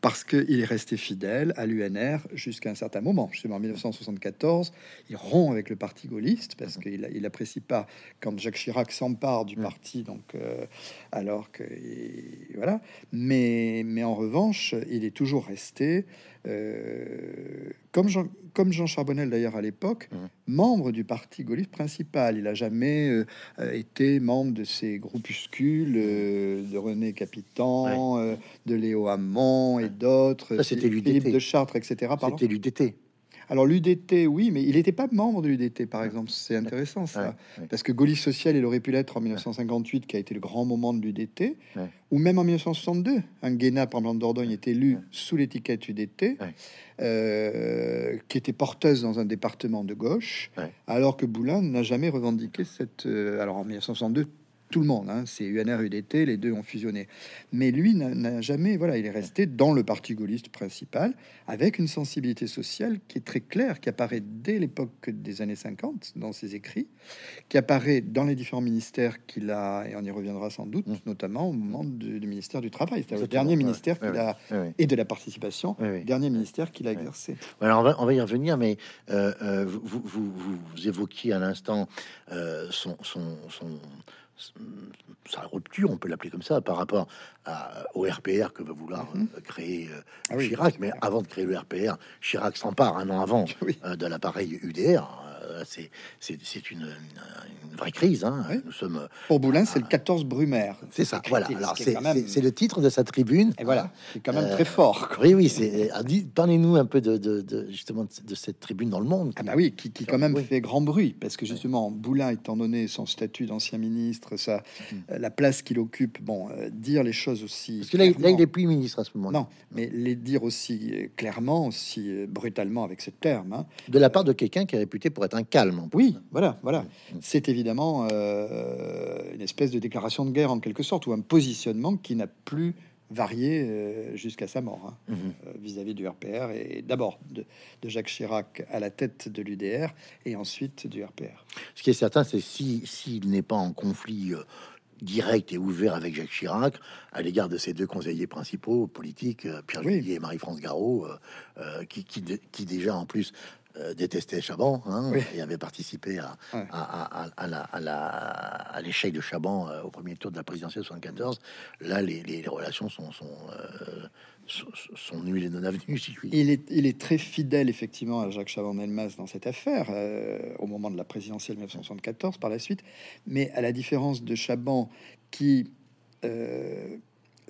Parce qu'il est resté fidèle à l'UNR jusqu'à un certain moment. Justement, en 1974, il rompt avec le parti gaulliste parce qu'il il apprécie pas quand Jacques Chirac s'empare du Mm. parti, donc euh, alors que et voilà. Mais, mais en revanche, il est toujours resté, euh, comme, Jean, comme Jean Charbonnel d'ailleurs à l'époque, Mhm. membre du parti gaulliste principal. Il a jamais euh, euh, été membre de ces groupuscules euh, de René Capitan, de Léo Hamon et d'autres, c'était Philippe de Chartres, etc. C'était l'UDT. Alors l'UDT, oui, mais il n'était pas membre de l'UDT, par exemple. C'est intéressant ça. Ouais, ouais. Parce que Gaulliste social, il aurait pu l'être en 1958, qui a été le grand moment de l'UDT, Ouais. ou même en 1962. Un Guéna, par exemple, Dordogne est élu sous l'étiquette UDT, euh, qui était porteuse dans un département de gauche, alors que Boulin n'a jamais revendiqué cette. euh, alors en 1962, tout le monde, hein, c'est UNR, UDT, les deux ont fusionné. Mais lui n'a- jamais, voilà, il est resté dans le parti gaulliste principal, avec une sensibilité sociale qui est très claire, qui apparaît dès l'époque des années 50 dans ses écrits, qui apparaît dans les différents ministères qu'il a, et on y reviendra sans doute, Mm. notamment au moment du, du ministère du Travail, c'est-à-dire le dernier ministère qu'il a, et de la participation, dernier ministère qu'il a exercé. Alors on va, on va y revenir, mais euh, euh, vous, vous, vous- vous évoquiez à l'instant euh, son, son- son- sa rupture, on peut l'appeler comme ça, par rapport à- au RPR que va vouloir Mhm. euh, créer euh, Ah oui, Chirac. Mais avant de créer le RPR, Chirac s'empare un an avant Oui. euh, de l'appareil UDR. Euh, c'est c'est c'est une, une vraie crise. hein. Oui. Nous sommes. euh, Pour Boulin, c'est le 14 Brumaire. C'est ça. Voilà. Alors c'est même- c'est- le titre de sa tribune. Et voilà, c'est quand même Euh, très fort. quoi. Oui, oui. C'est. ah, Parlez-nous un peu de, de- de- justement de, cette tribune dans le monde. Ah bah oui, qui, qui quand même Oui. fait grand bruit, parce que justement, Boulin, étant donné son statut d'ancien ministre, sa, Mm. euh, la place qu'il occupe, bon, euh, dire les choses aussi... Parce que là, là, il est plus ministre à ce moment-là. Non, mais les dire aussi euh, clairement, aussi euh, brutalement avec ce terme. hein. De la part de quelqu'un qui est réputé pour être un calme. Oui, voilà, voilà. Mm. C'est évidemment euh, une espèce de déclaration de guerre en quelque sorte, ou un positionnement qui n'a plus varié euh, jusqu'à sa mort hein, Mhm. euh, vis-à-vis du RPR, et d'abord de, de Jacques Chirac à la tête de l'UDR, et ensuite du RPR. Ce qui est certain, c'est si s'il n'est pas en conflit euh, direct et ouvert avec Jacques Chirac à l'égard de ses deux conseillers principaux politiques, Pierre Oui. Juillet et Marie-France Garot, euh, qui, qui, qui déjà en plus euh, détestaient Chaban hein, Oui. et avait participé à, Ouais. à, à- à la- à la- à l'échec de Chaban euh, au premier tour de la présidentielle 74. Là, les, relations sont, sont, euh, sont, sont nulles et non avenues, si. Il est, il est très fidèle effectivement à Jacques Chaban-Delmas dans cette affaire au moment de la présidentielle 1974 par la suite, mais à la différence de Chaban qui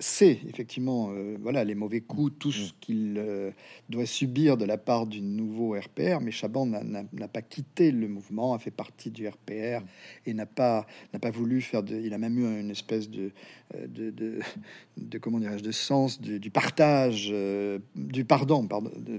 sait effectivement euh, voilà les mauvais coups, tout ce qu'il euh, doit subir de la part du nouveau RPR, mais Chaban n'a- pas quitté le mouvement, a fait partie du RPR et n'a pas n'a pas voulu faire de. Il a même eu une espèce de euh, de, de, de- comment dirais-je de sens du, du partage euh, du pardon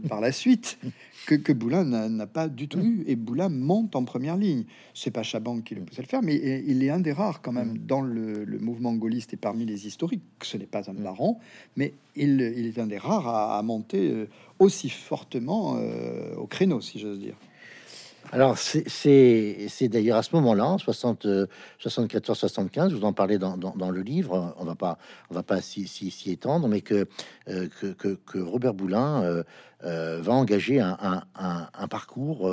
par la suite que, que Boulin n'a pas du tout eu. Et Boulin monte en première ligne. C'est pas Chaban qui le pousse à le faire mais il est un des rares quand même dans le, le mouvement gaulliste et parmi les historiques ce n'est pas un baron mais il, il est un des rares à, à monter euh, aussi fortement euh, au créneau si j'ose dire. Alors, c'est- d'ailleurs à ce moment-là, en 60, euh, 74-75, vous en parlez dans, dans- dans le livre, on va pas, on va pas s'y s'y- s'y étendre, mais que, euh, que, que- que Robert Boulin euh, euh, va engager un, un- un- un parcours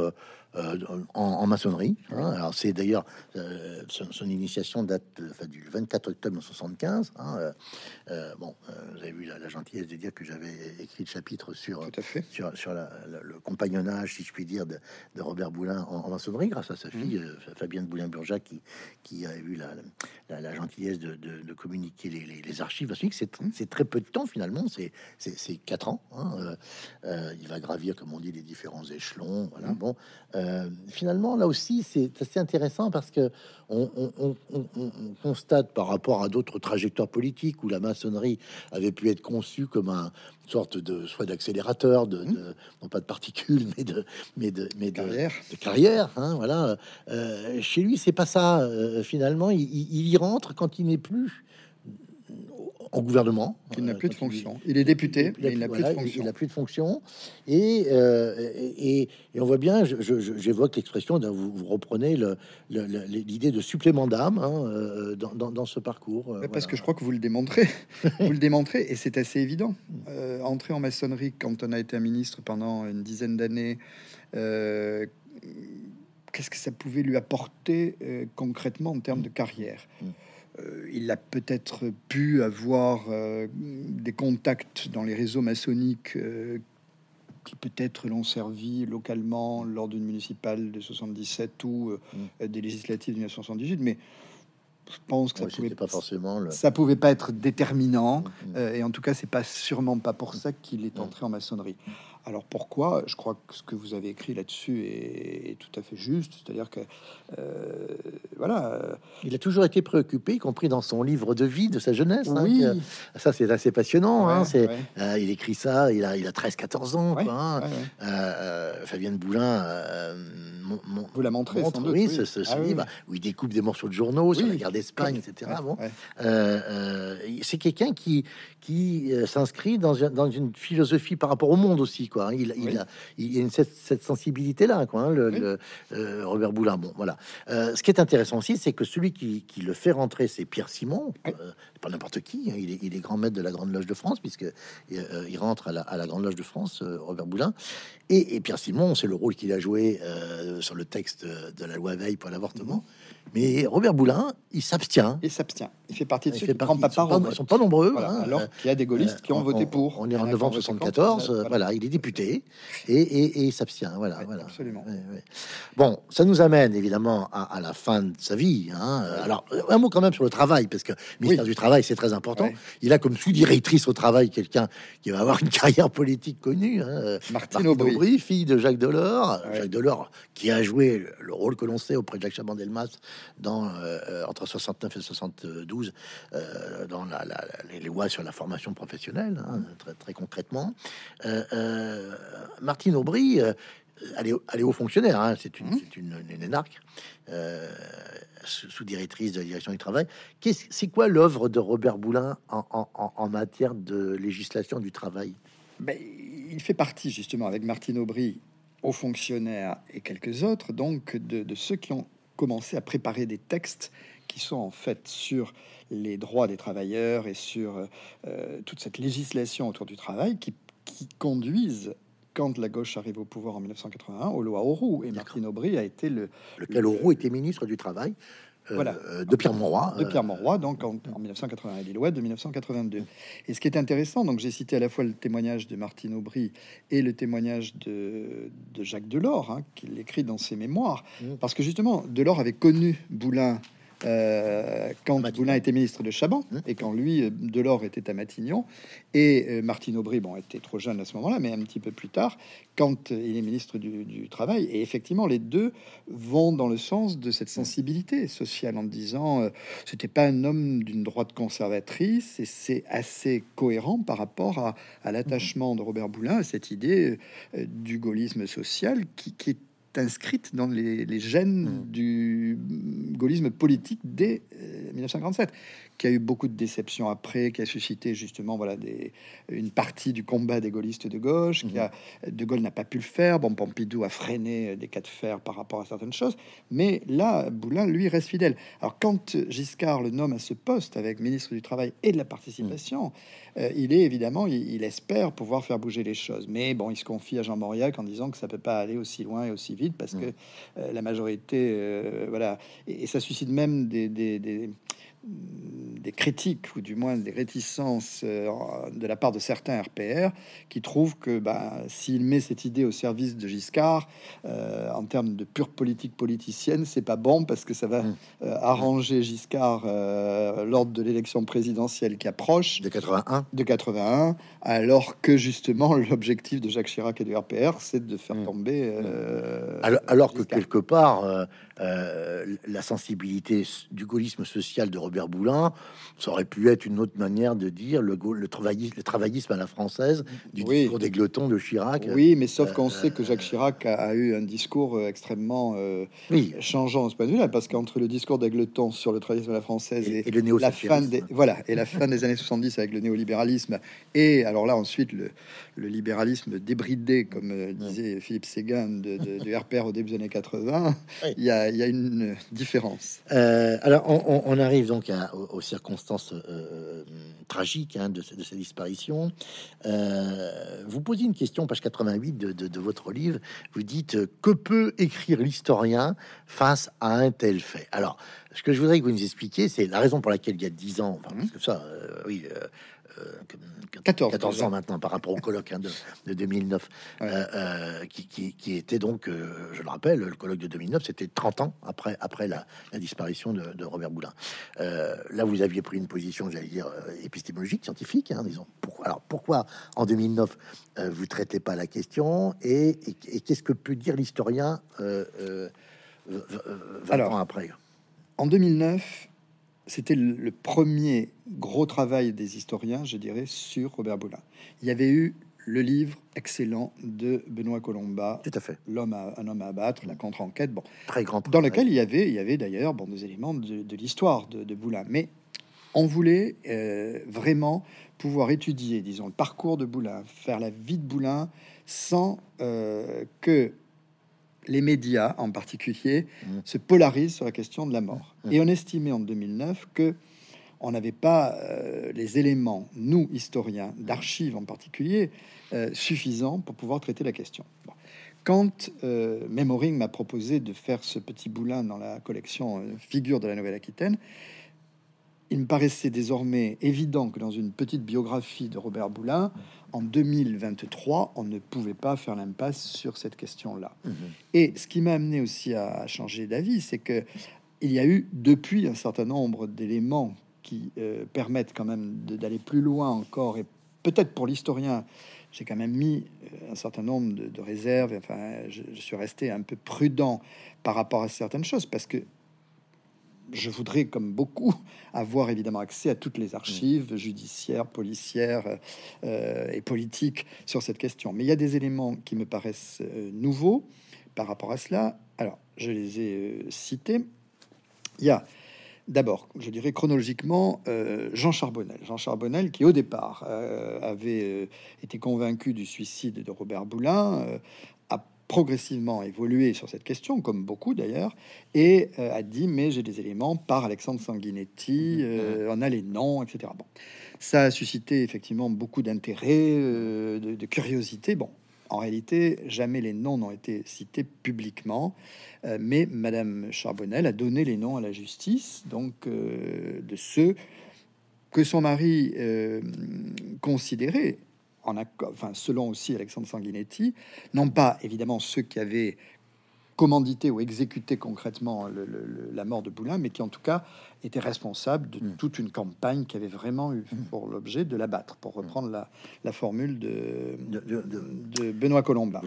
euh, en, en maçonnerie. hein. Alors, c'est d'ailleurs euh, son, son initiation date euh, enfin, du 24 octobre 1975. hein. Euh, bon, vous avez vu la, la gentillesse de dire que j'avais écrit le chapitre sur tout à fait sur, sur la- la- le compagnonnage, si je puis dire, de, de Robert Boulin en, en maçonnerie, grâce à sa fille, euh, Fabienne Boulin-Burjac, qui, qui a eu la, gentillesse de, de- de communiquer les, les- les archives maçonniques. C'est c'est très peu de temps, finalement, c'est c'est- quatre ans. hein. Il va gravir, comme on dit, les différents échelons. Voilà, bon. Euh, euh, finalement, là aussi, c'est assez intéressant parce que on, constate par rapport à d'autres trajectoires politiques où la maçonnerie avait pu être conçue comme un sorte de soit d'accélérateur, de, mmh. non pas de particules, mais de mais de mais de carrière. De carrière hein, voilà. chez lui, c'est pas ça. finalement, il, il, y rentre quand il n'est plus en gouvernement. Il n'a plus de fonction. Il, est député, il n'a plus, de fonction. Il n'a plus de fonction. Et, euh, et, on voit bien, j'évoque l'expression, vous, vous, reprenez l'idée de supplément d'âme hein, euh, dans, ce parcours. Euh, parce que je crois que vous le démontrez. vous le démontrez, et c'est assez évident. entrer en maçonnerie quand on a été un ministre pendant une dizaine d'années, qu'est-ce que ça pouvait lui apporter concrètement en termes de carrière? Mm. Euh, il a peut-être pu avoir euh, des contacts dans les réseaux maçonniques euh, qui peut-être l'ont servi localement lors d'une municipale de 77 ou mm. des législatives de 1978, mais je pense que ça pouvait pas forcément ça pouvait pas être déterminant mm, mm. et en tout cas c'est pas sûrement pas pour ça qu'il est entré en maçonnerie. Alors pourquoi? Je crois que ce que vous avez écrit là-dessus est, tout à fait juste. C'est-à-dire que euh, voilà, euh, il a toujours été préoccupé, y compris dans son livre de vie de sa jeunesse. Hein, oui, ça c'est assez passionnant. hein, c'est, euh, il écrit ça, il a, il a 13-14 ans. Quoi, hein. Fabienne Boulin vous la montrez, montre, oui, ce, ce, ah livre où il découpe des morceaux de journaux sur la guerre d'Espagne, etc. Bon, c'est quelqu'un qui qui s'inscrit dans, dans une philosophie par rapport au monde aussi. Quoi. Hein. Il, il, a, il a une, cette, cette sensibilité-là, quoi, hein, le, euh, Robert Boulin. Bon, voilà. Euh, ce qui est intéressant aussi, c'est que celui qui, qui, le fait rentrer, c'est Pierre Simon, euh, pas n'importe qui. Hein. il, est, il, est, grand maître de la Grande Loge de France, puisque il rentre à la, à la, Grande Loge de France, Robert Boulin. Et, et Pierre Simon, c'est le rôle qu'il a joué sur le texte de la loi Veil pour l'avortement. Mhm. Mais Robert Boulin, il s'abstient. Il s'abstient. Il fait partie de ceux qui prend pas Ils sont pas nombreux. Hein. alors qu'il y a des gaullistes qui ont voté pour. On est en novembre 74. voilà. il est député et, et, il s'abstient. Voilà, voilà. Absolument. Bon, ça nous amène évidemment à, la fin de sa vie. Hein. Alors, un mot quand même sur le travail, parce que ministère du Travail, c'est très important. Il a comme sous-directrice au travail quelqu'un qui va avoir une carrière politique connue. Hein. Martine, Aubry. fille de Jacques Delors. Jacques Delors, qui a joué le rôle que l'on sait auprès de Jacques Chaban-Delmas dans, euh, entre 69 et 72 euh, dans la, les lois sur la formation professionnelle, hein, très, très, concrètement. Euh, Martine Aubry, elle est, elle est haut fonctionnaire, hein, c'est une, mmh. une, une, énarque. sous-directrice de la direction du travail. C'est quoi l'œuvre de Robert Boulin en, en, en, matière de législation du travail? Ben, Il fait partie justement avec Martine Aubry, aux fonctionnaires et quelques autres, donc de, de ceux qui ont commencer à préparer des textes qui sont en fait sur les droits des travailleurs et sur euh, toute cette législation autour du travail qui, qui, conduisent, quand la gauche arrive au pouvoir en 1981, aux lois Auroux. Et Martine Aubry a été le... Lequel Auroux était ministre du Travail euh, voilà. de Pierre Monroy. De Pierre Monroy, donc en, 1981, et des lois de 1982. Et ce qui est intéressant, donc j'ai cité à la fois le témoignage de Martine Aubry et le témoignage de, Jacques Delors, hein, qu'il écrit dans ses mémoires, mmh. parce que justement, Delors avait connu Boulin euh, quand Boulin était ministre de Chaban hein et quand lui, euh, Delors, était à Matignon. Et euh, Martine Aubry, bon, était trop jeune à ce moment-là, mais un petit peu plus tard, quand il est ministre du, Travail. Et effectivement, les deux vont dans le sens de cette sensibilité sociale en disant c'était pas un homme d'une droite conservatrice et c'est assez cohérent par rapport à, l'attachement de Robert Boulin à cette idée du gaullisme social qui, qui est inscrite dans les, gènes mmh. du gaullisme politique dès 1947, euh, qui a eu beaucoup de déceptions après, qui a suscité justement voilà des, une partie du combat des gaullistes de gauche. Qui mmh. a, de Gaulle n'a pas pu le faire. Bon, Pompidou a freiné des cas de fer par rapport à certaines choses, mais là, Boulin lui reste fidèle. Alors quand Giscard le nomme à ce poste avec ministre du Travail et de la Participation, mmh. Euh, il est évidemment, il, espère pouvoir faire bouger les choses. Mais bon, il se confie à Jean Mauriac en disant que ça peut pas aller aussi loin et aussi vite parce mm. que euh, la majorité, euh, voilà, et, ça suscite même des, des, critiques ou du moins des réticences euh, de la part de certains RPR qui trouvent que bah, s'il met cette idée au service de Giscard euh, en termes de pure politique politicienne, c'est pas bon parce que ça va mmh. arranger Giscard lors de l'élection présidentielle qui approche de 81 de 81 alors que justement l'objectif de Jacques Chirac et du RPR c'est de faire mmh. tomber alors, alors que quelque part euh, la sensibilité du gaullisme social de Robert Boulin, ça aurait pu être une autre manière de dire le, le, travaillisme, le travaillisme à la française du discours des glotons de Chirac. Oui, mais sauf qu'on sait que Jacques Chirac a, eu un discours euh, extrêmement euh, oui. changeant ce point de vue-là, parce qu'entre le discours des glotons sur le travaillisme à la française et, le la fin des voilà et la fin des années 70 avec le néolibéralisme et alors là ensuite le, le libéralisme débridé, comme disait Philippe Séguin de, du RPR au début des années 80, il y a il y a une différence. Euh, alors, on, arrive donc aux, circonstances euh, tragiques hein, de, de, sa disparition. Euh, vous posez une question, page 88 de, votre livre. Vous dites que peut écrire l'historien face à un tel fait? Alors, ce que je voudrais que vous nous expliquiez, c'est la raison pour laquelle il y a 10 ans, enfin, parce que ça, oui, 14, 14 ans maintenant par rapport au colloque hein, de, 2009, euh, euh, qui, était donc, euh, je le rappelle, le colloque de 2009, c'était 30 ans après, après la, disparition de, Robert Boulin. là, vous aviez pris une position, j'allais dire, épistémologique, scientifique, hein, disons. alors, pourquoi en 2009 vous traitez pas la question et, qu'est-ce que peut dire l'historien 20 ans après? En 2009, c'était le premier gros travail des historiens, je dirais, sur Robert Boulin. Il y avait eu le livre excellent de Benoît Colomba, tout à fait, l'homme un homme à abattre, la contre-enquête, bon, très grand, dans lequel il y avait, il y avait d'ailleurs bon des éléments de, l'histoire de, de, Boulin, mais on voulait euh, vraiment pouvoir étudier, disons, le parcours de Boulin, faire la vie de Boulin, sans euh, que les médias en particulier mmh. se polarisent sur la question de la mort. Mmh. Et on estimait en 2009 que on n'avait pas euh, les éléments, nous historiens, d'archives en particulier, euh, suffisants pour pouvoir traiter la question. Quand euh, Memoring m'a proposé de faire ce petit boulin dans la collection euh, Figure de la Nouvelle-Aquitaine, il me paraissait désormais évident que dans une petite biographie de Robert Boulin, en 2023, on ne pouvait pas faire l'impasse sur cette question-là. Mhm. Et ce qui m'a amené aussi à changer d'avis, c'est que il y a eu depuis un certain nombre d'éléments qui euh, permettent quand même d'aller plus loin encore. Et peut-être pour l'historien, j'ai quand même mis euh, un certain nombre de, réserves. Enfin, je, je, suis resté un peu prudent par rapport à certaines choses parce que je voudrais, comme beaucoup, avoir évidemment accès à toutes les archives judiciaires, policières euh, et politiques sur cette question. Mais il y a des éléments qui me paraissent euh, nouveaux par rapport à cela. Alors, je les ai euh, cités. Il y a d'abord, je dirais chronologiquement, Jean Charbonnel. Jean Charbonnel, qui au départ avait été convaincu du suicide de Robert Boulin, progressivement évolué sur cette question, comme beaucoup d'ailleurs, et euh, a dit mais j'ai des éléments par Alexandre Sanguinetti, euh, on a les noms, etc. Bon, ça a suscité effectivement beaucoup d'intérêt, euh, de, curiosité. Bon, en réalité, jamais les noms n'ont été cités publiquement, mais Madame Charbonnel a donné les noms à la justice, donc de ceux que son mari considérait en enfin, selon aussi Alexandre Sanguinetti, non pas évidemment ceux qui avaient commandité ou exécuté concrètement la mort de Boulin, mais qui en tout cas étaient responsables de mm. toute une campagne qui avait vraiment eu mm. pour l'objet de l'abattre, pour reprendre la, formule de, de, Benoît Colomba.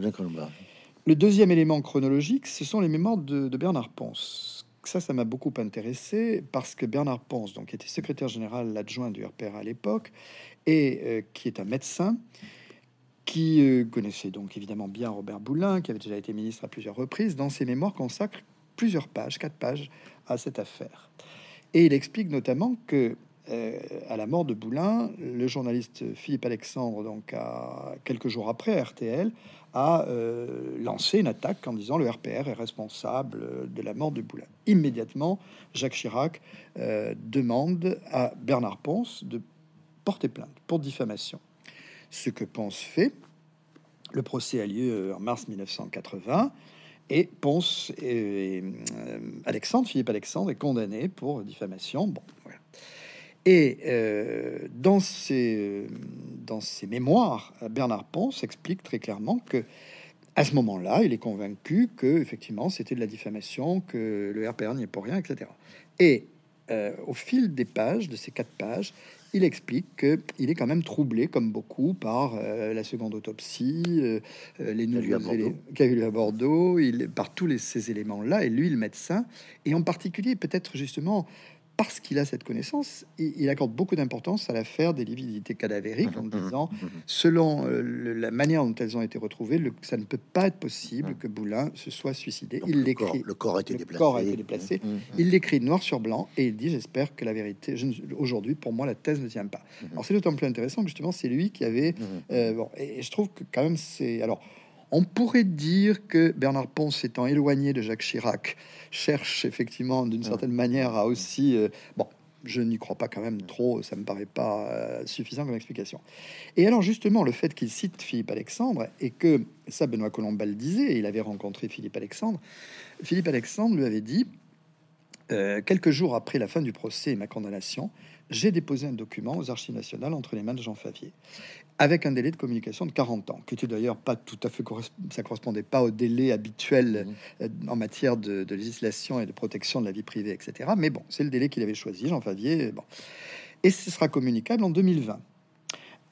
Le deuxième élément chronologique, ce sont les mémoires de, Bernard Ponce. Ça, ça m'a beaucoup intéressé parce que Bernard Ponce, donc, était secrétaire général adjoint du RPR à l'époque, et euh, qui est un médecin qui euh, connaissait donc évidemment bien Robert Boulin, qui avait déjà été ministre à plusieurs reprises, dans ses mémoires consacre plusieurs pages, quatre pages, à cette affaire. Et il explique notamment que euh, à la mort de Boulin, le journaliste Philippe Alexandre, donc à, quelques jours après RTL, a lancé une attaque en disant le RPR est responsable de la mort de Boulin. Immédiatement, Jacques Chirac demande à Bernard Ponce de porter plainte pour diffamation. Ce que Ponce fait, le procès a lieu euh, en mars 1980 et Ponce et, euh, Alexandre, Philippe Alexandre est condamné pour diffamation. Bon, Et euh, dans, ses, dans ses mémoires, Bernard Ponce explique très clairement que à ce moment-là, il est convaincu que effectivement c'était de la diffamation, que le RPR n'y est pour rien, etc. Et euh, au fil des pages, de ces quatre pages, il explique qu'il est quand même troublé, comme beaucoup, par euh, la seconde autopsie, euh, les nouveaux éléments qu'il a eu à Bordeaux, il, par tous les, ces éléments-là, et lui, le médecin, et en particulier peut-être justement parce qu'il a cette connaissance, il, accorde beaucoup d'importance à l'affaire des lividités cadavériques en mmh, mmh, disant, mmh, selon euh, la manière dont elles ont été retrouvées, le, ça ne peut pas être possible que Boulin se soit suicidé. il l'écrit. Le corps a été déplacé. Corps a été déplacé. Il l'écrit noir sur blanc et il dit J'espère que la vérité. Aujourd'hui, pour moi, la thèse ne tient pas. Alors, c'est d'autant plus intéressant que justement, c'est lui qui avait. Euh, bon, et je trouve que quand même, c'est. Alors. On pourrait dire que Bernard Ponce, étant éloigné de Jacques Chirac, cherche effectivement d'une certaine manière à aussi... Euh, bon, je n'y crois pas quand même trop, ça me paraît pas euh, suffisant comme explication. Et alors justement, le fait qu'il cite Philippe Alexandre et que ça, Benoît Colomba le disait, il avait rencontré Philippe Alexandre. Philippe Alexandre lui avait dit euh, quelques jours après la fin du procès et ma condamnation, j'ai déposé un document aux archives nationales entre les mains de Jean Favier avec un délai de communication de 40 ans, qui était d'ailleurs pas tout à fait ça correspondait pas au délai habituel mmh. euh, en matière de, législation et de protection de la vie privée, etc. Mais bon, c'est le délai qu'il avait choisi, Jean Favier. Bon. Et ce sera communicable en 2020.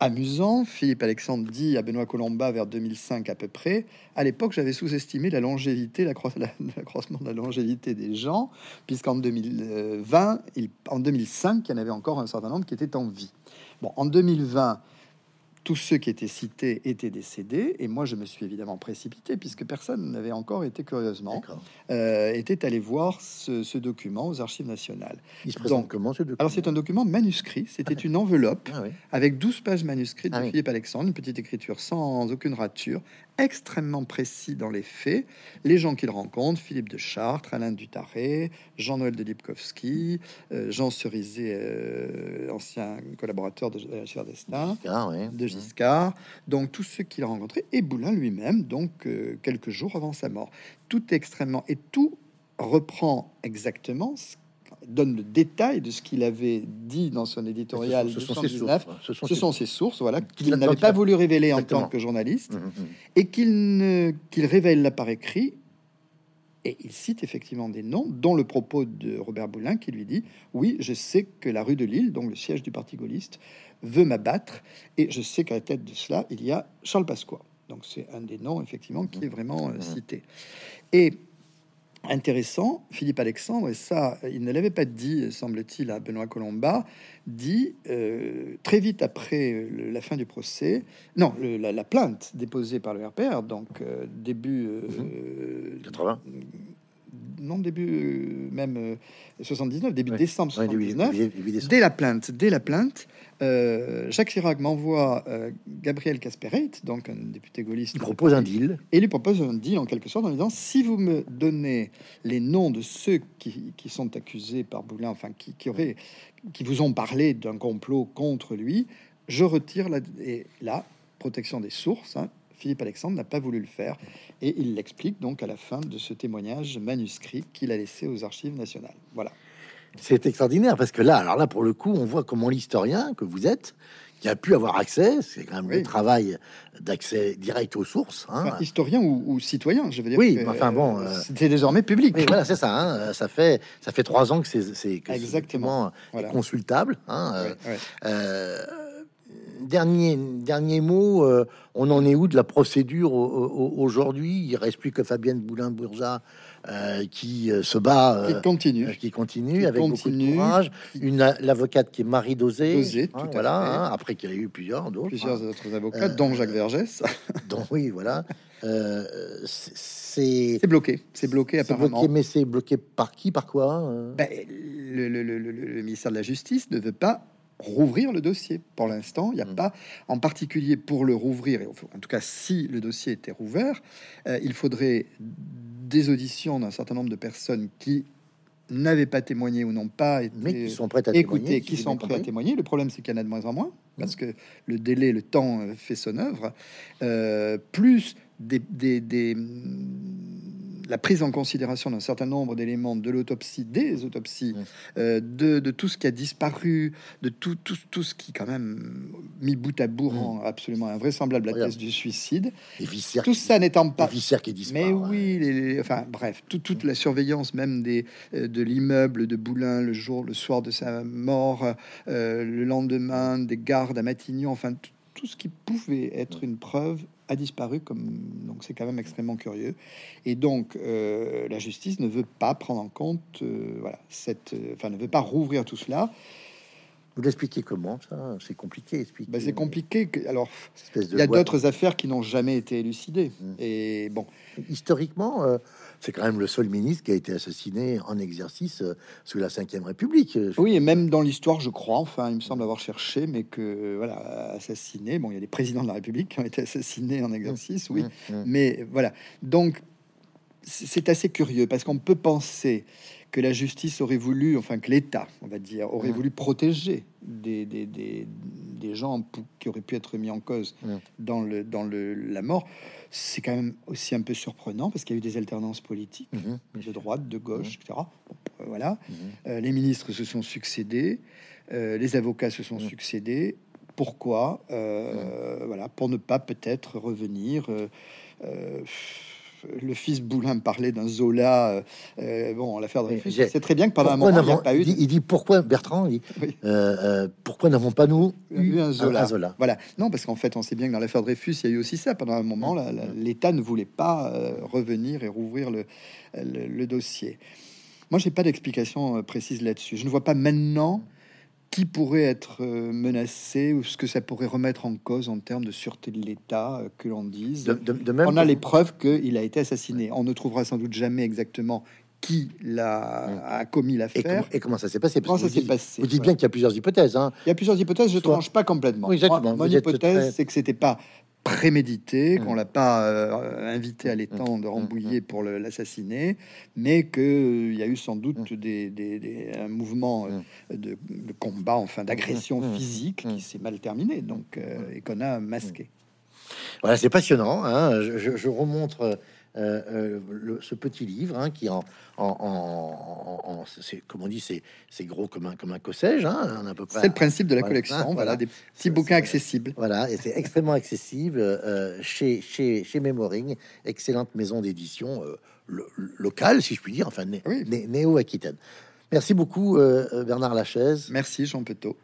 Amusant, Philippe Alexandre dit à Benoît Colomba vers 2005 à peu près. À l'époque, j'avais sous-estimé la longévité, l'accroissement de la longévité des gens, puisqu'en 2020, il, en 2005, il y en avait encore un certain nombre qui étaient en vie. Bon, en 2020, tous ceux qui étaient cités étaient décédés, et moi je me suis évidemment précipité puisque personne n'avait encore été curieusement euh, était allé voir ce, document aux archives nationales. Il se présente comment ce document Alors c'est un document manuscrit, c'était ah, une enveloppe ah, avec 12 pages manuscrites de ah, Philippe Alexandre, une petite écriture sans aucune rature, extrêmement précis dans les faits. Les gens qu'il rencontre, Philippe de Chartres, Alain Dutaré, Jean-Noël de Lipkowski, euh, Jean Cerizet, euh, ancien collaborateur de Richard Destin, de Giscard, donc tous ceux qu'il a rencontrés, et Boulin lui-même, donc euh, quelques jours avant sa mort. Tout extrêmement, et tout reprend exactement ce donne le détail de ce qu'il avait dit dans son éditorial. Ce sont, ses sources. Ce sont, ses sources, voilà, qu'il n'avait pas voulu révéler en tant que journaliste, mmh, mmh. et qu'il qu'il révèle là par écrit. Et il cite effectivement des noms, dont le propos de Robert Boulin qui lui dit Oui, je sais que la rue de Lille, donc le siège du Parti gaulliste, veut m'abattre, et je sais qu'à la tête de cela, il y a Charles Pasqua. Donc c'est un des noms, effectivement, qui est vraiment euh, mmh. cité. Et intéressant, Philippe Alexandre, et ça, il ne l'avait pas dit, semble-t-il, à Benoît Colomba, dit euh, très vite après la fin du procès, non, la, plainte déposée par le RPR, donc euh, début 80, euh, non début même 79, début décembre 79, dès la plainte, dès la plainte, euh, Jacques Chirac m'envoie euh, Gabriel Casperet, donc un député gaulliste. Il propose un deal. Et lui propose un deal en quelque sorte en disant si vous me donnez les noms de ceux qui, sont accusés par Boulin, enfin qui, qui, auraient, qui vous ont parlé d'un complot contre lui, je retire la, et la protection des sources. Hein. Philippe Alexandre n'a pas voulu le faire et il l'explique donc à la fin de ce témoignage manuscrit qu'il a laissé aux archives nationales. Voilà. C'est extraordinaire parce que là, alors là, pour le coup, on voit comment l'historien que vous êtes, qui a pu avoir accès, c'est quand même le travail d'accès direct aux sources. Hein. historien ou, citoyen, je veux dire. Oui, enfin bon, euh, c'était désormais public. voilà, c'est ça. Hein. ça fait ça fait trois ans que c'est exactement consultable. Hein. Euh, dernier dernier mot. Euh, on en est où de la procédure aujourd'hui? Il reste plus que Fabienne Boulin-Bourja euh, qui euh, se bat, qui continue, qui continue avec beaucoup de courage. Une l'avocate qui est Marie Dosé, hein, voilà. Hein, après qu'il y a eu plusieurs d'autres, plusieurs autres avocats, dont Jacques Vergès. donc oui, voilà. c'est bloqué, c'est bloqué apparemment. Bloqué, mais c'est bloqué par qui, par quoi ben, le, le, le, le, ministère de la Justice ne veut pas rouvrir le dossier. Pour l'instant, il n'y a mm. pas, en particulier pour le rouvrir, et en tout cas si le dossier était rouvert, il faudrait des auditions d'un certain nombre de personnes qui n'avaient pas témoigné ou n'ont pas été Mais qui sont prêtes à témoigner, qui sont prêts à témoigner. Le problème, c'est qu'il y en a de moins en moins parce que le délai, le temps euh, fait son œuvre. Euh, plus des, des, la prise en considération d'un certain nombre d'éléments de l'autopsie, des autopsies, euh, de, de, tout ce qui a disparu, de tout, tout, tout, ce qui, quand même, mis bout à bout, rend absolument invraisemblable la thèse du suicide. tout ça n'étant pas. qui Mais oui, les, enfin, bref, toute la surveillance même des, euh, de l'immeuble de Boulin le jour, le soir de sa mort, euh, le lendemain, des gardes à Matignon, enfin, tout ce qui pouvait être une preuve a disparu. Comme donc, c'est quand même extrêmement curieux. Et donc, euh, la justice ne veut pas prendre en compte, euh, voilà, cette, euh, enfin, ne veut pas rouvrir tout cela. Vous l'expliquez comment ça? C'est compliqué. Ben, c'est compliqué. Alors, il y a d'autres affaires qui n'ont jamais été élucidées. Mmh. Et bon, historiquement, c'est quand même le seul ministre qui a été assassiné en exercice euh, sous la Ve République. Oui, et même dans l'histoire, je crois, enfin, il me semble avoir cherché, mais que, voilà, assassiné, bon, il y a des présidents de la République qui ont été assassinés en exercice, oui, mmh, mmh. mais voilà. Donc, c'est assez curieux, parce qu'on peut penser que la justice aurait voulu, enfin que l'État, on va dire, aurait mmh. voulu protéger des, des, des, des, gens qui auraient pu être mis en cause dans, le, dans le, la mort c'est quand même aussi un peu surprenant parce qu'il y a eu des alternances politiques mhm. de droite, de gauche, etc. Euh, voilà, mhm. euh, les ministres se sont succédés, euh, les avocats se sont succédés. Pourquoi? Voilà, pour ne pas peut-être revenir le fils Boulin parlait d'un Zola. Euh, euh, bon, l'affaire Dreyfus, c'est très bien que pendant un moment, il, pas eu. Il dit, pourquoi Bertrand euh, Pourquoi n'avons pas nous eu un Zola. Voilà. Non, parce qu'en fait, on sait bien que dans l'affaire Dreyfus, il y a eu aussi ça. Pendant un moment, l'État ne voulait pas revenir et rouvrir le, le dossier. Moi, j'ai pas d'explication précise là-dessus. Je ne vois pas maintenant qui pourrait être euh, menacé ou ce que ça pourrait remettre en cause en termes de sûreté de l'État, euh, que l'on dise. De, même on a les preuves qu'il a été assassiné. On ne trouvera sans doute jamais exactement qui l'a hum. a commis l'affaire. Et, comment ça s'est passé? Comment ça s'est passé? Vous dites bien qu'il y a plusieurs hypothèses. Hein. Il y a plusieurs hypothèses. Je ne tranche pas complètement. Oui, exactement. Mon, hypothèse, c'est que c'était pas prémédité, qu'on l'a pas euh, invité à l'étang de Rambouillet pour l'assassiner, mais qu'il euh, y a eu sans doute des, des, un mouvement euh, de, combat, enfin d'agression physique qui s'est mal terminé, donc et qu'on a masqué. Voilà, c'est passionnant. Hein. Je, je, remontre euh, euh, ce petit livre hein, qui en, en, c'est comme on dit, c'est gros comme un comme un cossège, hein, à peu près. C'est le principe de la collection, voilà, des petits bouquins accessibles. Voilà, et c'est extrêmement accessible euh, chez chez chez Memoring, excellente maison d'édition locale, si je puis dire, enfin néo Aquitaine. Merci beaucoup Bernard Lachaise. Merci Jean Petot.